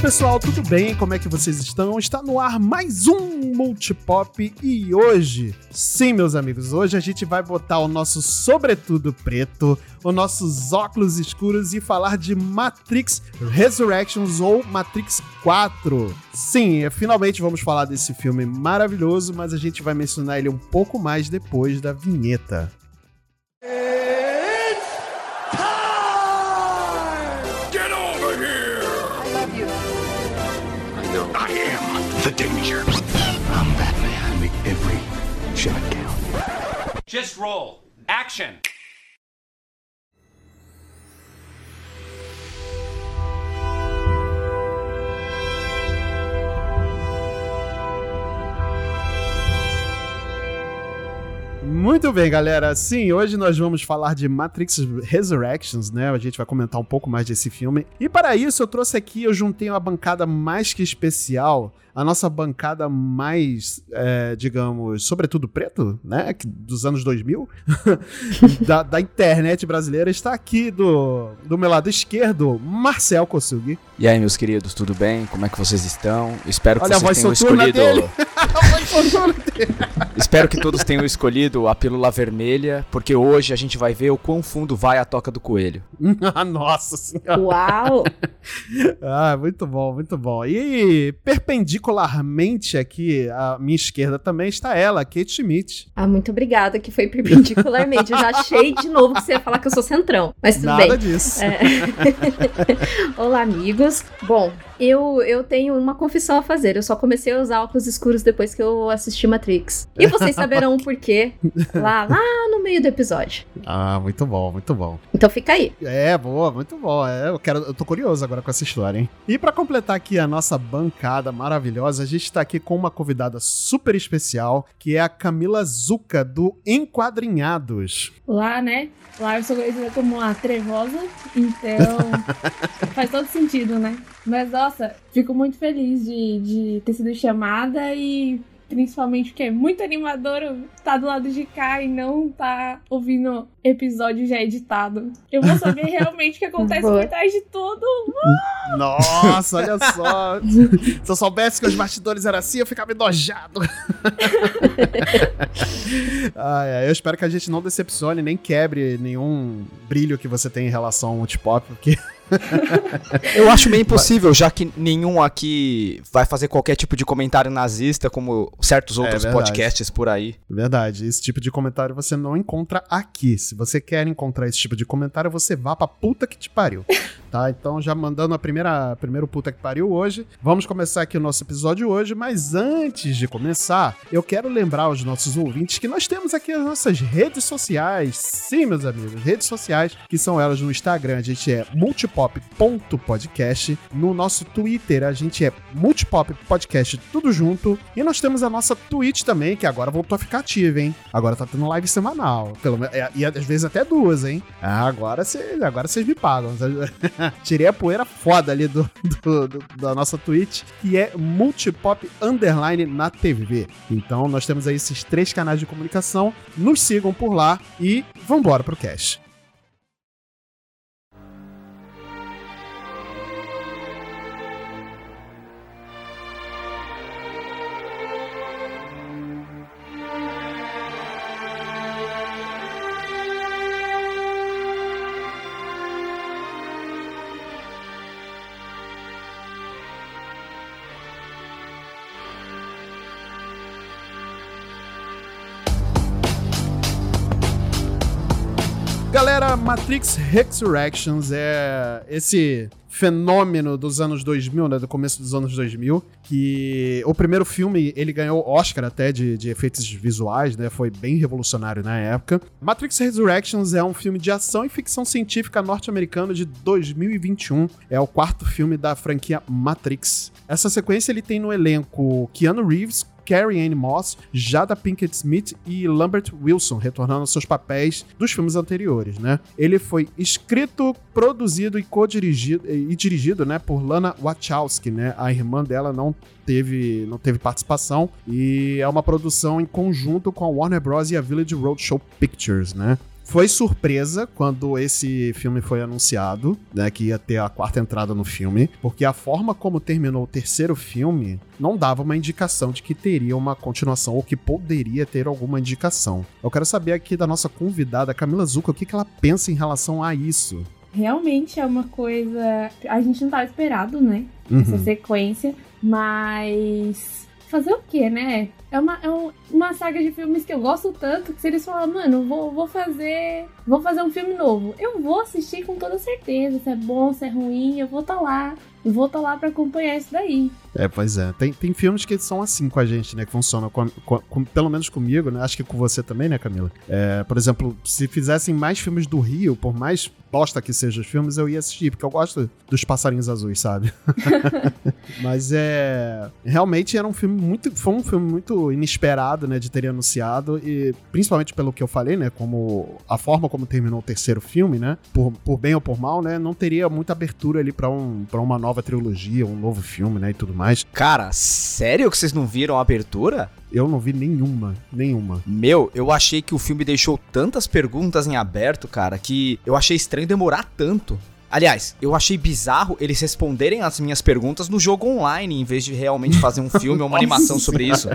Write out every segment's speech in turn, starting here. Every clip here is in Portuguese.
pessoal, tudo bem? Como é que vocês estão? Está no ar mais um Multipop e hoje, sim, meus amigos, hoje a gente vai botar o nosso sobretudo preto, os nossos óculos escuros e falar de Matrix Resurrections ou Matrix 4. Sim, finalmente vamos falar desse filme maravilhoso, mas a gente vai mencionar ele um pouco mais depois da vinheta. the danger. I'm Batman. I make every shot count. Just roll. Action. Muito bem, galera. Sim, hoje nós vamos falar de Matrix Resurrections, né? A gente vai comentar um pouco mais desse filme. E para isso eu trouxe aqui, eu juntei uma bancada mais que especial a nossa bancada mais, é, digamos, sobretudo preto, né? Dos anos 2000, da, da, internet brasileira, está aqui do, do meu lado esquerdo, Marcel Kossugi. E aí, meus queridos, tudo bem? Como é que vocês estão? Espero que Olha vocês tenham escolhido. Dele. Espero que todos tenham escolhido a pílula vermelha, porque hoje a gente vai ver o quão fundo vai a toca do coelho. Nossa senhora! Uau! ah, muito bom, muito bom. E perpendicular perpendicularmente aqui à minha esquerda também está ela, Kate Schmidt. Ah, muito obrigada, que foi perpendicularmente. Eu já achei de novo que você ia falar que eu sou centrão, mas tudo Nada bem. disso. É... Olá, amigos. Bom, eu, eu tenho uma confissão a fazer. Eu só comecei a usar óculos escuros depois que eu assisti Matrix. E vocês saberão o porquê lá, lá no meio do episódio. Ah, muito bom, muito bom. Então fica aí. É, boa, muito bom. É, eu, quero, eu tô curioso agora com essa história, hein? E para completar aqui a nossa bancada maravilhosa, a gente tá aqui com uma convidada super especial, que é a Camila Zuca, do Enquadrinhados. Lá, né? Lá eu sou conhecida como a Trevosa, então faz todo sentido, né? Mas nossa, fico muito feliz de, de ter sido chamada e principalmente porque é muito animador estar tá do lado de cá e não tá ouvindo episódio já editado. Eu vou saber realmente o que acontece por trás de tudo. Uh! Nossa, olha só. Se eu soubesse que os bastidores eram assim, eu ficava enojado. ah, eu espero que a gente não decepcione nem quebre nenhum brilho que você tem em relação ao multipop, porque Eu acho meio impossível, já que nenhum aqui vai fazer qualquer tipo de comentário nazista, como certos é outros é podcasts por aí. Verdade, esse tipo de comentário você não encontra aqui. Se você quer encontrar esse tipo de comentário, você vá pra puta que te pariu. Tá? Então, já mandando a primeira primeiro puta que pariu hoje, vamos começar aqui o nosso episódio hoje, mas antes de começar, eu quero lembrar aos nossos ouvintes que nós temos aqui as nossas redes sociais. Sim, meus amigos, redes sociais, que são elas no Instagram, a gente é multipop multipop.podcast. No nosso Twitter, a gente é multipop podcast tudo junto. E nós temos a nossa Twitch também, que agora voltou a ficar ativa, hein? Agora tá tendo live semanal. Pelo, é, e às vezes até duas, hein? Ah, agora vocês agora me pagam. Tirei a poeira foda ali do, do, do, da nossa Twitch, que é multipop underline na TV. Então nós temos aí esses três canais de comunicação. Nos sigam por lá e vambora pro cast. Matrix Resurrections é esse fenômeno dos anos 2000, né, do começo dos anos 2000, que o primeiro filme, ele ganhou Oscar até de, de efeitos visuais, né, foi bem revolucionário na época. Matrix Resurrections é um filme de ação e ficção científica norte-americano de 2021, é o quarto filme da franquia Matrix. Essa sequência ele tem no elenco Keanu Reeves, Carrie Ann Moss, Jada Pinkett Smith e Lambert Wilson, retornando aos seus papéis dos filmes anteriores, né? Ele foi escrito, produzido e co-dirigido e dirigido, né, por Lana Wachowski, né? A irmã dela não teve, não teve participação e é uma produção em conjunto com a Warner Bros. e a Village Roadshow Pictures, né? Foi surpresa quando esse filme foi anunciado, né, que ia ter a quarta entrada no filme, porque a forma como terminou o terceiro filme não dava uma indicação de que teria uma continuação ou que poderia ter alguma indicação. Eu quero saber aqui da nossa convidada Camila Zucca o que, que ela pensa em relação a isso. Realmente é uma coisa. A gente não estava esperado, né? Uhum. Essa sequência, mas fazer o quê, né? É uma, é uma saga de filmes que eu gosto tanto que se eles falarem, mano, vou, vou fazer. Vou fazer um filme novo. Eu vou assistir com toda certeza. Se é bom, se é ruim, eu vou estar tá lá. Eu vou estar tá lá para acompanhar isso daí. É, pois é. Tem, tem filmes que são assim com a gente, né? Que funcionam, com, com, com, pelo menos comigo, né? Acho que com você também, né, Camila? É, por exemplo, se fizessem mais filmes do Rio, por mais bosta que sejam os filmes, eu ia assistir, porque eu gosto dos passarinhos azuis, sabe? Mas é. Realmente era um filme muito. Foi um filme muito inesperado, né? De ter anunciado. E principalmente pelo que eu falei, né? Como a forma como terminou o terceiro filme, né? Por, por bem ou por mal, né? Não teria muita abertura ali para um, pra uma nova trilogia, um novo filme, né? E tudo mais. Cara, sério que vocês não viram a abertura? Eu não vi nenhuma, nenhuma. Meu, eu achei que o filme deixou tantas perguntas em aberto, cara, que eu achei estranho demorar tanto. Aliás, eu achei bizarro eles responderem as minhas perguntas no jogo online, em vez de realmente fazer um filme ou uma animação sobre isso.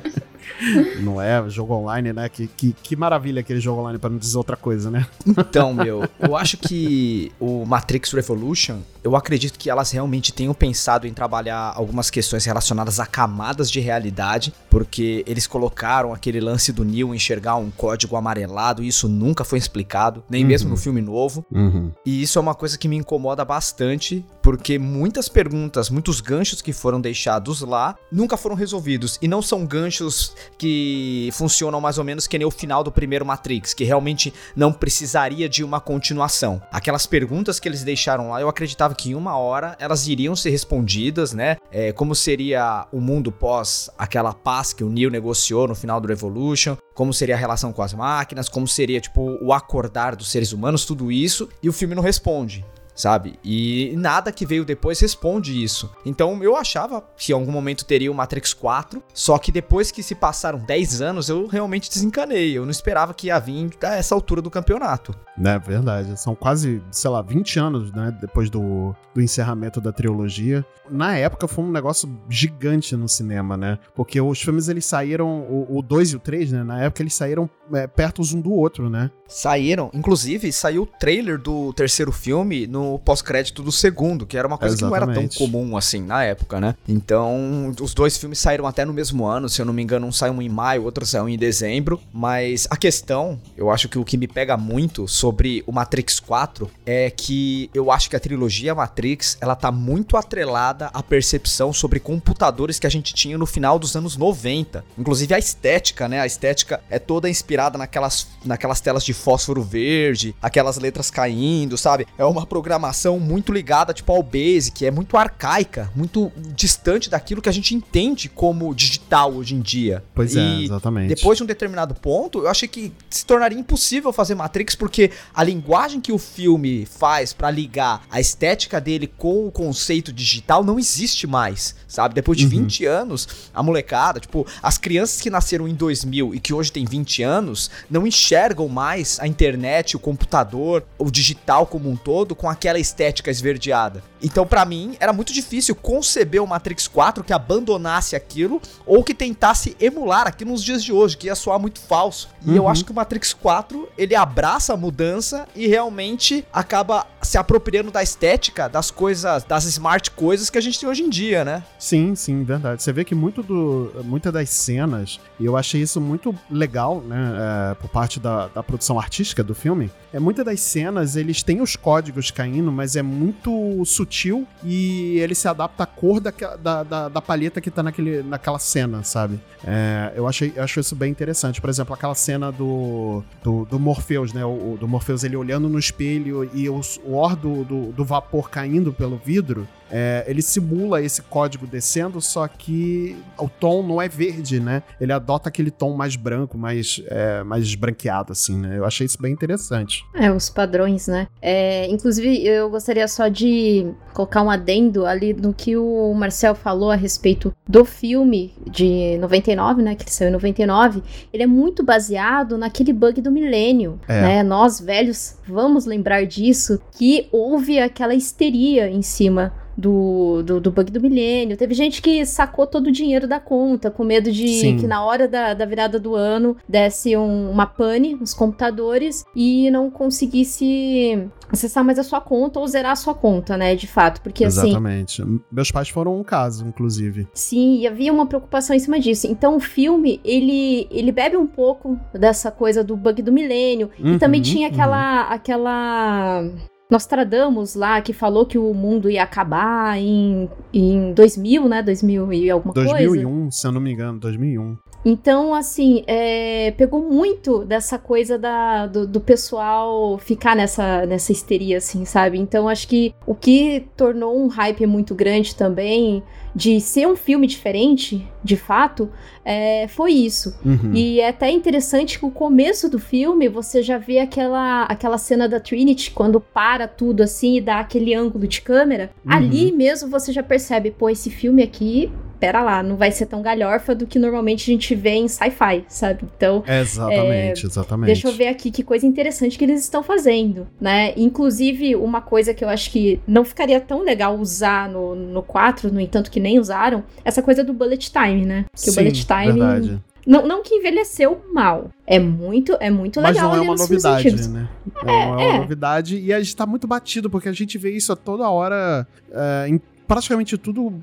Não é jogo online, né? Que, que, que maravilha aquele jogo online, para não dizer outra coisa, né? Então, meu, eu acho que o Matrix Revolution, eu acredito que elas realmente tenham pensado em trabalhar algumas questões relacionadas a camadas de realidade, porque eles colocaram aquele lance do Neo enxergar um código amarelado, e isso nunca foi explicado, nem uhum. mesmo no filme novo. Uhum. E isso é uma coisa que me incomoda bastante, porque muitas perguntas, muitos ganchos que foram deixados lá nunca foram resolvidos. E não são ganchos que funcionam mais ou menos que nem o final do primeiro Matrix, que realmente não precisaria de uma continuação. Aquelas perguntas que eles deixaram lá, eu acreditava que em uma hora elas iriam ser respondidas, né? É, como seria o mundo pós aquela paz que o Neo negociou no final do Revolution, como seria a relação com as máquinas, como seria, tipo, o acordar dos seres humanos, tudo isso, e o filme não responde sabe? E nada que veio depois responde isso. Então eu achava que em algum momento teria o Matrix 4, só que depois que se passaram 10 anos, eu realmente desencanei. Eu não esperava que ia vir a essa altura do campeonato. É verdade. São quase, sei lá, 20 anos, né? Depois do, do encerramento da trilogia. Na época foi um negócio gigante no cinema, né? Porque os filmes eles saíram, o 2 e o 3, né? Na época eles saíram é, perto um do outro, né? Saíram. Inclusive, saiu o trailer do terceiro filme no pós-crédito do segundo, que era uma coisa Exatamente. que não era tão comum assim na época, né? Então, os dois filmes saíram até no mesmo ano, se eu não me engano, um saiu em maio, outro saiu em dezembro. Mas a questão, eu acho que o que me pega muito sobre o Matrix 4 é que eu acho que a trilogia Matrix, ela tá muito atrelada à percepção sobre computadores que a gente tinha no final dos anos 90. Inclusive a estética, né? A estética é toda inspirada naquelas, naquelas telas de fósforo verde, aquelas letras caindo, sabe? É uma programação muito ligada, tipo, ao Basic, é muito arcaica, muito distante daquilo que a gente entende como digital hoje em dia. Pois é, e é, exatamente. Depois de um determinado ponto, eu achei que se tornaria impossível fazer Matrix, porque a linguagem que o filme faz para ligar a estética dele com o conceito digital não existe mais, sabe? Depois de uhum. 20 anos, a molecada, tipo, as crianças que nasceram em 2000 e que hoje têm 20 anos, não enxergam mais a internet, o computador, o digital como um todo com aquela estética esverdeada. Então, para mim, era muito difícil conceber o Matrix 4 que abandonasse aquilo ou que tentasse emular aqui nos dias de hoje, que ia soar muito falso. E uhum. eu acho que o Matrix 4, ele abraça a mudança e realmente acaba se apropriando da estética das coisas, das smart coisas que a gente tem hoje em dia, né? Sim, sim, verdade. Você vê que muito do, muitas das cenas, e eu achei isso muito legal, né, é, por parte da, da produção artística do filme, é muitas das cenas, eles têm os códigos caindo, mas é muito sutil e ele se adapta à cor da, da, da, da palheta que tá naquele, naquela cena, sabe? É, eu, achei, eu acho isso bem interessante. Por exemplo, aquela cena do, do, do Morpheus, né? O, do Morpheus ele olhando no espelho e o, o or do, do, do vapor caindo pelo vidro é, ele simula esse código descendo, só que o tom não é verde, né? Ele adota aquele tom mais branco, mais, é, mais esbranqueado, assim, né? Eu achei isso bem interessante. É, os padrões, né? É, inclusive, eu gostaria só de colocar um adendo ali no que o Marcel falou a respeito do filme de 99, né? Que ele saiu em 99. Ele é muito baseado naquele bug do milênio, É. né? Nós, velhos, vamos lembrar disso, que houve aquela histeria em cima do, do, do bug do milênio. Teve gente que sacou todo o dinheiro da conta, com medo de Sim. que na hora da, da virada do ano desse um- uma pane nos computadores e não conseguisse acessar mais a sua conta ou zerar a sua conta, né? De fato. Porque assim, Exatamente. Meus pais foram um caso, inclusive. Sim, e havia uma preocupação em cima disso. Então o filme, ele, ele bebe um pouco dessa coisa do bug do milênio. Uhum, e também tinha aquela, aquela Nostradamus lá, que falou que o mundo ia acabar em, em 2000, né? 2000 e alguma coisa. 2001, se eu não me engano, 2001. Então, assim, é, pegou muito dessa coisa da, do, do pessoal ficar nessa, nessa histeria, assim, sabe? Então, acho que o que tornou um hype muito grande também de ser um filme diferente, de fato, é, foi isso. Uhum. E é até interessante que o começo do filme você já vê aquela, aquela cena da Trinity quando para tudo assim e dá aquele ângulo de câmera. Uhum. Ali mesmo você já percebe, pô, esse filme aqui, pera lá, não vai ser tão galhorfa do que normalmente a gente vê em sci-fi, sabe? Então, Exatamente, exatamente. Deixa eu ver aqui que coisa interessante que eles estão fazendo, né? Inclusive, uma coisa que eu acho que não ficaria tão legal usar no, no 4, no entanto que nem usaram, essa coisa do bullet time, né? Que Sim, o bullet time. verdade. Não, não que envelheceu mal. É muito, é muito Mas legal. não é uma novidade, né? É, é uma é. novidade e a gente tá muito batido, porque a gente vê isso a toda hora é, em praticamente tudo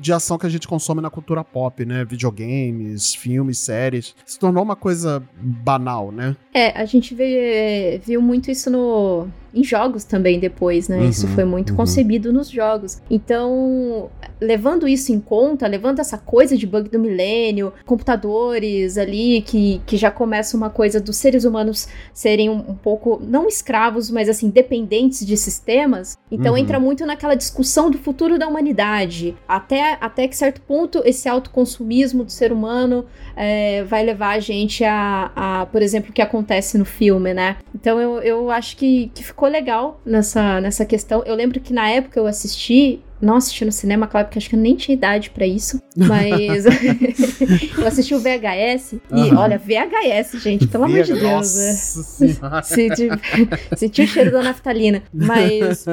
de ação que a gente consome na cultura pop, né? Videogames, filmes, séries. Se tornou uma coisa banal, né? É, a gente vê, viu muito isso no, em jogos também depois, né? Uhum, isso foi muito uhum. concebido nos jogos. Então, levando isso em conta, levando essa coisa de bug do milênio, computadores ali, que, que já começa uma coisa dos seres humanos serem um, um pouco, não escravos, mas assim, dependentes de sistemas. Então, Uhum. entra muito naquela discussão do futuro da humanidade. Até, até que certo ponto, esse autoconsumismo do ser humano é, vai levar a gente a, a, por exemplo, o que acontece no filme, né? Então eu, eu acho que, que ficou legal nessa, nessa questão. Eu lembro que na época eu assisti. Não assisti no cinema, claro, porque acho que eu nem tinha idade pra isso. Mas eu assisti o VHS. E olha, VHS, gente, pelo amor de Deus. Nossa. Senti, senti o cheiro da naftalina. Mas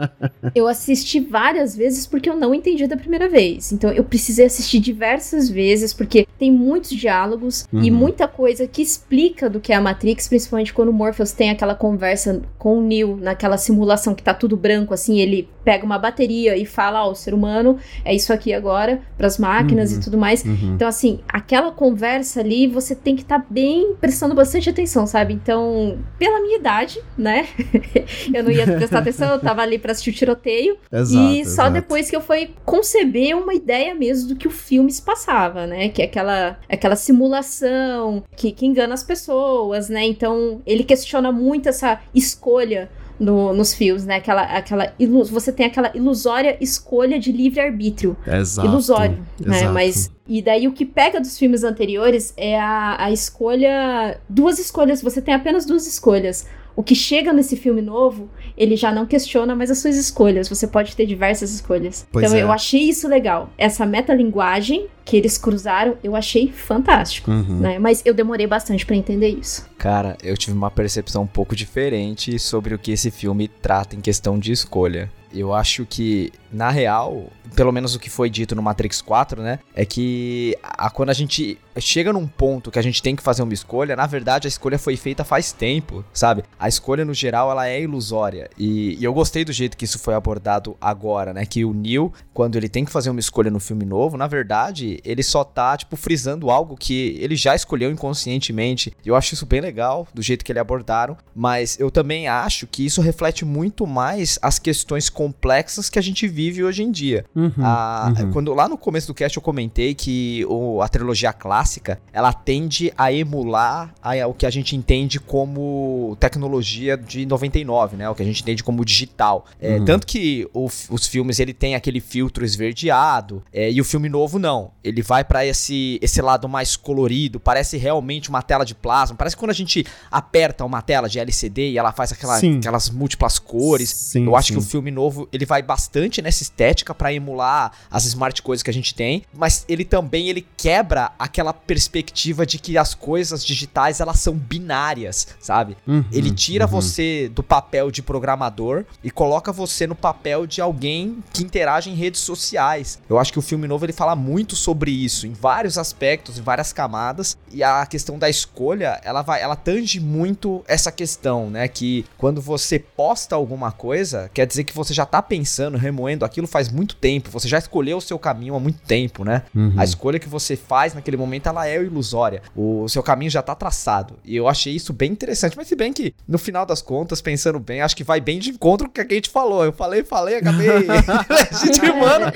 eu assisti várias vezes porque eu não entendi da primeira vez. Então eu precisei assistir diversas vezes porque tem muitos diálogos e Uhum. muita coisa que explica do que é a Matrix, principalmente quando o Morpheus tem aquela conversa com o Neo naquela simulação que tá tudo branco assim, ele pega uma bateria e fala, ó, o ser humano é isso aqui agora pras máquinas Uhum. e tudo mais. Uhum. Então, assim, aquela conversa ali, você tem que estar bem prestando bastante atenção, sabe? Então, pela minha idade, né? eu não ia prestar atenção, eu tava ali pra assistir o tiroteio. Exato, e só exato. depois que eu fui conceber uma ideia mesmo do que o filme se passava, né? Que é aquela, aquela simulação que, que engana as pessoas, né? Então, ele questiona muito essa escolha no- nos filmes, né? Aquela, aquela ilu- você tem aquela ilusória escolha de livre-arbítrio Exato. ilusório, né? exato. Mas e daí o que pega dos filmes anteriores é a, a escolha, duas escolhas. Você tem apenas duas escolhas. O que chega nesse filme novo, ele já não questiona mais as suas escolhas. Você pode ter diversas escolhas. Pois então é. eu achei isso legal. Essa metalinguagem que eles cruzaram, eu achei fantástico. Uhum. Né? Mas eu demorei bastante pra entender isso. Cara, eu tive uma percepção um pouco diferente sobre o que esse filme trata em questão de escolha. Eu acho que, na real, pelo menos o que foi dito no Matrix 4, né? É que a, quando a gente chega num ponto que a gente tem que fazer uma escolha, na verdade a escolha foi feita faz tempo, sabe? A escolha no geral ela é ilusória. E, e eu gostei do jeito que isso foi abordado agora, né? Que o Neo, quando ele tem que fazer uma escolha no filme novo, na verdade, ele só tá, tipo, frisando algo que ele já escolheu inconscientemente. Eu acho isso bem legal, do jeito que ele abordaram, mas eu também acho que isso reflete muito mais as questões complexas que a gente vive hoje em dia. Uhum, a, uhum. Quando lá no começo do cast eu comentei que o, a trilogia clássica, ela tende a emular a, o que a gente entende como tecnologia de 99, né? O que a gente entende como digital. É, Uhum. Tanto que o- os filmes, ele tem aquele filtro esverdeado, é, e o filme novo não. Ele vai pra esse, esse lado mais colorido, parece realmente uma tela de plasma. Parece que quando a gente aperta uma tela de LCD e ela faz aquela- Sim. aquelas múltiplas cores. Sim, eu acho sim. que o filme novo, ele vai bastante nessa estética pra emular as smart coisas que a gente tem, mas ele também ele quebra aquela perspectiva de que as coisas digitais elas são binárias, sabe? Uhum, Ele tira uhum. você do papel de programador e coloca você no papel de alguém que interage em redes sociais. Eu acho que o filme novo ele fala muito sobre isso, em vários aspectos, em várias camadas, e a questão da escolha, ela vai, ela tange muito essa questão, né, que quando você posta alguma coisa, quer dizer que você já tá pensando, remoendo aquilo faz muito tempo, você já escolheu o seu caminho há muito tempo, né? Uhum. A escolha que você faz naquele momento, ela é ilusória. O seu caminho já tá traçado. E eu achei isso bem interessante. Mas se bem que, no final das contas, pensando bem, acho que vai bem de encontro com o que a gente falou. Eu falei, falei, acabei legitimando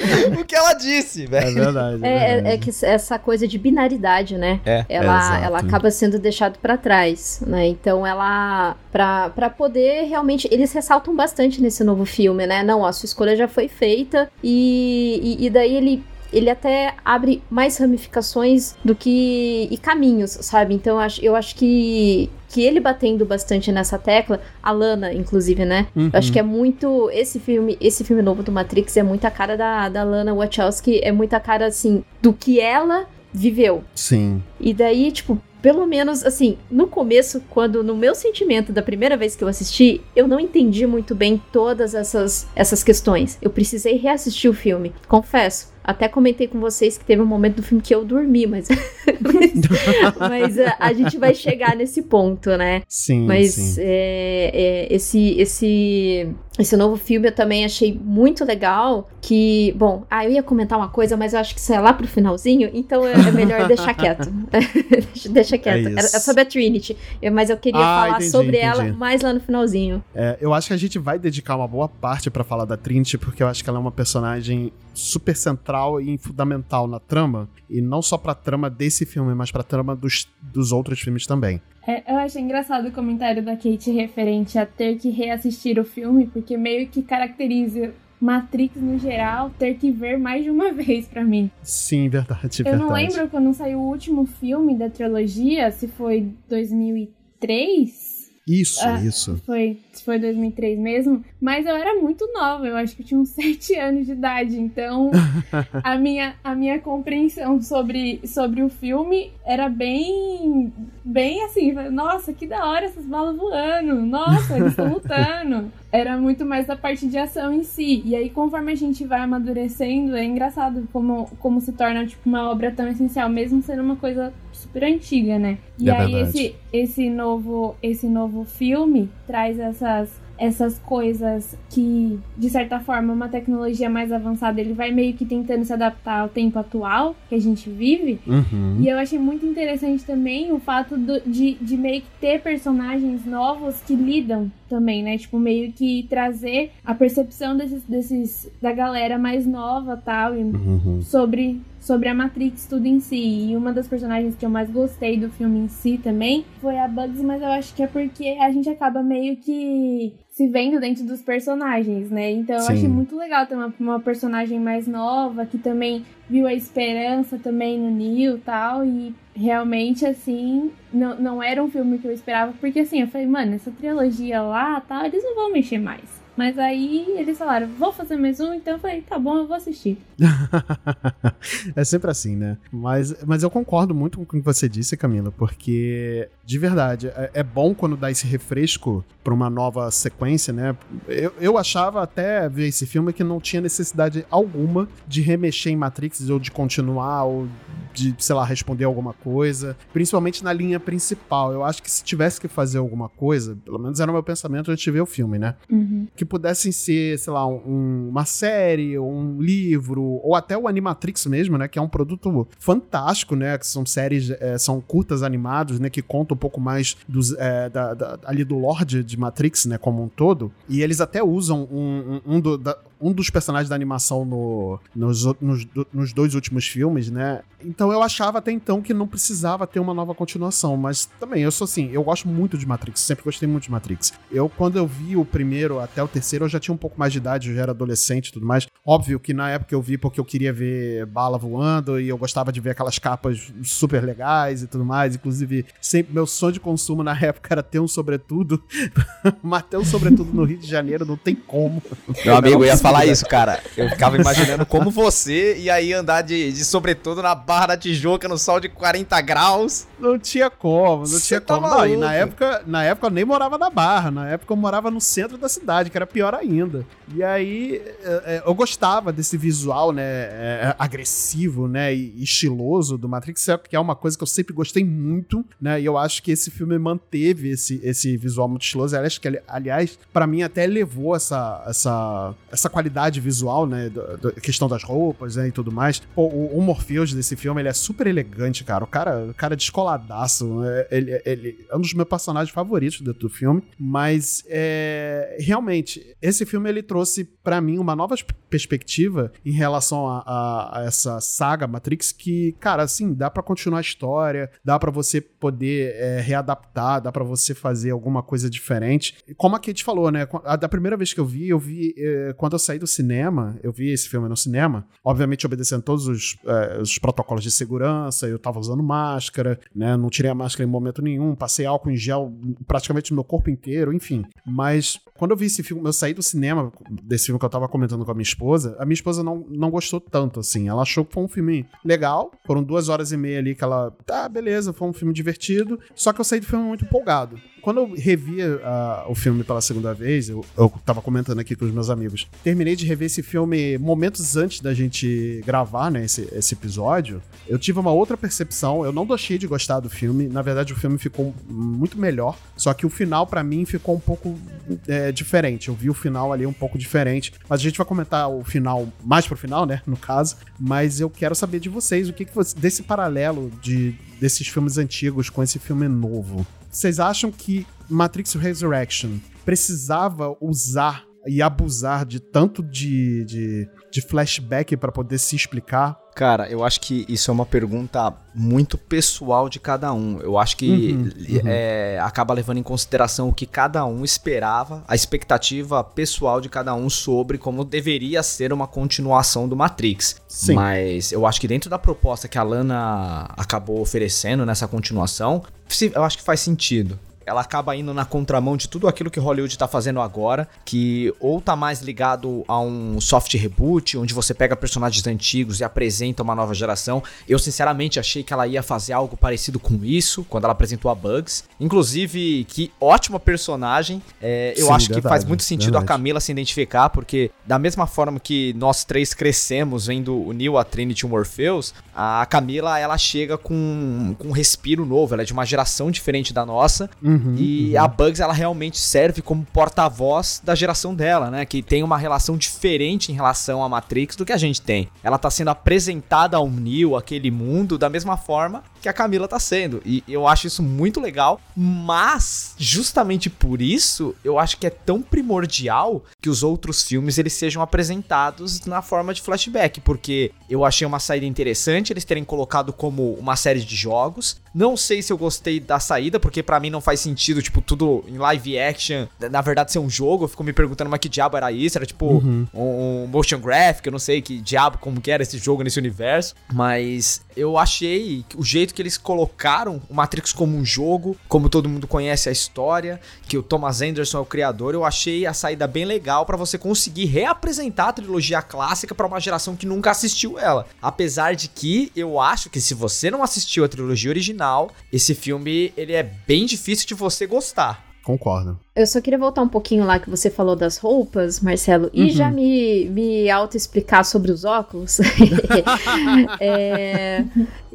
o que ela disse, É velho. verdade. É, é- é que essa coisa de binaridade, né? É. Ela, Exato. ela acaba sendo deixada pra trás, né? Então ela pra pra poder realmente eles ressaltam bastante nesse novo filme, né? Não, a sua escolha já foi feita e, e, e daí ele ele até abre mais ramificações do que e caminhos, sabe? Então eu acho, eu acho que que ele batendo bastante nessa tecla, a Lana, inclusive, né? Uhum. Eu acho que é muito. Esse filme, esse filme novo do Matrix é muita cara da, da Lana Wachowski, é muita cara, assim, do que ela viveu. Sim. E daí, tipo, pelo menos, assim, no começo, quando no meu sentimento da primeira vez que eu assisti, eu não entendi muito bem todas essas, essas questões. Eu precisei reassistir o filme, confesso. Até comentei com vocês que teve um momento do filme que eu dormi, mas. mas mas, a, a gente vai chegar nesse ponto, né? Sim, Mas sim. é, é, esse, esse, esse novo filme eu também achei muito legal. Que, bom, ah, eu ia comentar uma coisa, mas eu acho que isso é lá pro finalzinho, então é, é melhor deixar quieto. deixa, deixa quieto. É É, sobre a Trinity, mas eu queria Ah, falar entendi, sobre entendi. ela mais lá no finalzinho. É, eu acho que a gente vai dedicar uma boa parte pra falar da Trinity, porque eu acho que ela é uma personagem super central e fundamental na trama. E não só pra trama desse filme, mas pra trama dos, dos outros filmes também. É, eu achei engraçado o comentário da Kate referente a ter que reassistir o filme, porque meio que caracteriza Matrix no geral ter que ver mais de uma vez pra mim. Sim, verdade, Eu verdade. não lembro quando saiu o último filme da trilogia, se foi 2003. Isso, Ah. isso. Foi, foi 2003 mesmo, mas eu era muito nova, eu acho que eu tinha uns 7 anos de idade, então a minha, a minha compreensão sobre, sobre o filme era bem, bem assim, nossa, que da hora essas balas voando, nossa, eles estão lutando. Era muito mais da parte de ação em si, e aí conforme a gente vai amadurecendo, é engraçado como, como se torna tipo, uma obra tão essencial, mesmo sendo uma coisa super antiga, né? E É aí verdade. esse, esse novo esse novo filme traz essas essas coisas que de certa forma uma tecnologia mais avançada ele vai meio que tentando se adaptar ao tempo atual que a gente vive Uhum. e eu achei muito interessante também o fato do- de, de meio que ter personagens novos que lidam também, né? Tipo, meio que trazer a percepção desses, desses da galera mais nova tal, e Uhum. sobre, sobre a Matrix tudo em si. E uma das personagens que eu mais gostei do filme em si também foi a Bugs, mas eu acho que é porque a gente acaba meio que se vendo dentro dos personagens, né? Então eu Sim. achei muito legal ter uma, uma personagem mais nova que também viu a esperança também no Neo e tal. E realmente, assim, não, não era um filme que eu esperava, porque assim, eu falei, mano, essa trilogia lá tal, eles não vão mexer mais. Mas aí eles falaram, vou fazer mais um, então eu falei, tá bom, eu vou assistir. é sempre assim, né? Mas, mas eu concordo muito com o que você disse, Camila, porque, de verdade, é, é bom quando dá esse refresco pra uma nova sequência, né? Eu, eu achava até ver esse filme que não tinha necessidade alguma de remexer em Matrix ou de continuar ou de, sei lá, responder alguma coisa, principalmente na linha principal. Eu acho que se tivesse que fazer alguma coisa, pelo menos era o meu pensamento antes de ver o filme, né? Uhum. Que pudessem ser, sei lá, um- uma série, um livro, ou até o Animatrix mesmo, né? Que é um produto fantástico, né? Que são séries, é, são curtas animados, né? Que contam um pouco mais dos, é, da- da- ali do Lorde de Matrix, né? Como um todo. E eles até usam um, um, um do- da- um dos personagens da animação no- nos, nos nos dois últimos filmes, né? Então eu achava até então que não precisava ter uma nova continuação, mas também eu sou assim, eu gosto muito de Matrix, sempre gostei muito de Matrix. Eu quando eu vi o primeiro até o terceiro, eu já tinha um pouco mais de idade, eu já era adolescente e tudo mais. Óbvio que na época eu vi porque eu queria ver bala voando e eu gostava de ver aquelas capas super legais e tudo mais. Inclusive, sempre meu sonho de consumo na época era ter um sobretudo, mas ter um sobretudo no Rio de Janeiro não tem como. Meu amigo, ia falar isso, cara. Eu ficava imaginando como você ia aí andar de, de sobretudo na Barra da Tijuca no sol de 40 graus. Não tinha como, não Cê tinha tá como. Não, e na época, na época eu nem morava na Barra, na época eu morava no centro da cidade, que era pior ainda. E aí é, é, eu gostava desse visual, né, é, agressivo, né, e estiloso do Matrix, que é uma coisa que eu sempre gostei muito, né, e eu acho que esse filme manteve esse, esse visual muito estiloso. Aliás, que, aliás para mim até levou essa, essa, essa qualidade visual, né, questão das roupas, né, e tudo mais. Pô, o, o Morpheus desse filme, ele é super elegante, cara. O cara, o cara é descoladaço. né? Ele, ele é um dos meus personagens favoritos dentro do filme. Mas, é, realmente, esse filme, ele trouxe pra mim uma nova perspectiva em relação a, a- a essa saga Matrix que, cara, assim, dá pra continuar a história, dá pra você poder é, readaptar, dá pra você fazer alguma coisa diferente. Como a Kate falou, né? Da primeira vez que eu vi, eu vi eh, quando eu saí do cinema, eu vi esse filme no cinema, obviamente obedecendo todos os, eh, os protocolos de segurança, eu tava usando máscara, né? Não tirei a máscara em momento nenhum, passei álcool em gel praticamente no meu corpo inteiro, enfim. Mas quando eu vi esse filme, eu saí do cinema desse filme que eu tava comentando com a minha esposa, a minha esposa não, não gostou tanto, assim. Ela achou que foi um filme legal, foram duas horas e meia ali que ela, tá, beleza, foi um filme divertido, só que eu saí do filme muito empolgado. Quando eu revi ah, o filme pela segunda vez, eu, eu tava comentando aqui com os meus amigos, terminei de rever esse filme momentos antes da gente gravar, né, esse, esse episódio, eu tive uma outra percepção, eu não deixei de gostar do filme, na verdade o filme ficou muito melhor, só que o final pra mim ficou um pouco é, diferente, eu vi o final ali um pouco diferente, mas a gente vai comentar o final mais pro final, né, no caso, mas eu quero saber de vocês, o que, que você, desse paralelo de, desses filmes antigos com esse filme novo. Vocês acham que Matrix Resurrection precisava usar e abusar de tanto de, de, de flashback pra poder se explicar? Cara, eu acho que isso é uma pergunta muito pessoal de cada um. Eu acho que Uhum, uhum. é, acaba levando em consideração o que cada um esperava, a expectativa pessoal de cada um sobre como deveria ser uma continuação do Matrix. Sim. Mas eu acho que dentro da proposta que a Lana acabou oferecendo nessa continuação, eu acho que faz sentido. Ela acaba indo na contramão de tudo aquilo que Hollywood tá fazendo agora, que ou tá mais ligado a um soft reboot, onde você pega personagens antigos e apresenta uma nova geração. Eu sinceramente achei que ela ia fazer algo parecido com isso quando ela apresentou a Bugs. Inclusive, que ótima personagem. É, eu Sim, acho que verdade, faz muito sentido a verdade. Camila se identificar, porque da mesma forma que nós três crescemos vendo o Neo, a Trinity e o Morpheus, a Camila ela chega com, com um respiro novo, ela é de uma geração diferente da nossa. Uhum, E a Bugs, ela realmente serve como porta-voz da geração dela, né? Que tem uma relação diferente em relação à Matrix do que a gente tem. Ela tá sendo apresentada ao Neo, aquele mundo, da mesma forma que a Camila tá sendo. E eu acho isso muito legal, mas justamente por isso, eu acho que é tão primordial que os outros filmes eles sejam apresentados na forma de flashback, porque eu achei uma saída interessante eles terem colocado como uma série de jogos. Não sei se eu gostei da saída, porque pra mim não faz sentido, tipo, tudo em live action, na verdade ser um jogo. Eu fico me perguntando, mas que diabo era isso? Era tipo Uhum. um, um motion graphic, eu não sei que diabo, como que era esse jogo nesse universo. Mas eu achei que o jeito que eles colocaram o Matrix como um jogo, como todo mundo conhece a história, que o Thomas Anderson é o criador, eu achei a saída bem legal pra você conseguir reapresentar a trilogia clássica pra uma geração que nunca assistiu ela. Apesar de que eu acho que se você não assistiu a trilogia original, esse filme ele é bem difícil de você gostar. Concordo. Eu só queria voltar um pouquinho lá que você falou das roupas, Marcelo, e Uhum. já me, me auto-explicar sobre os óculos. É,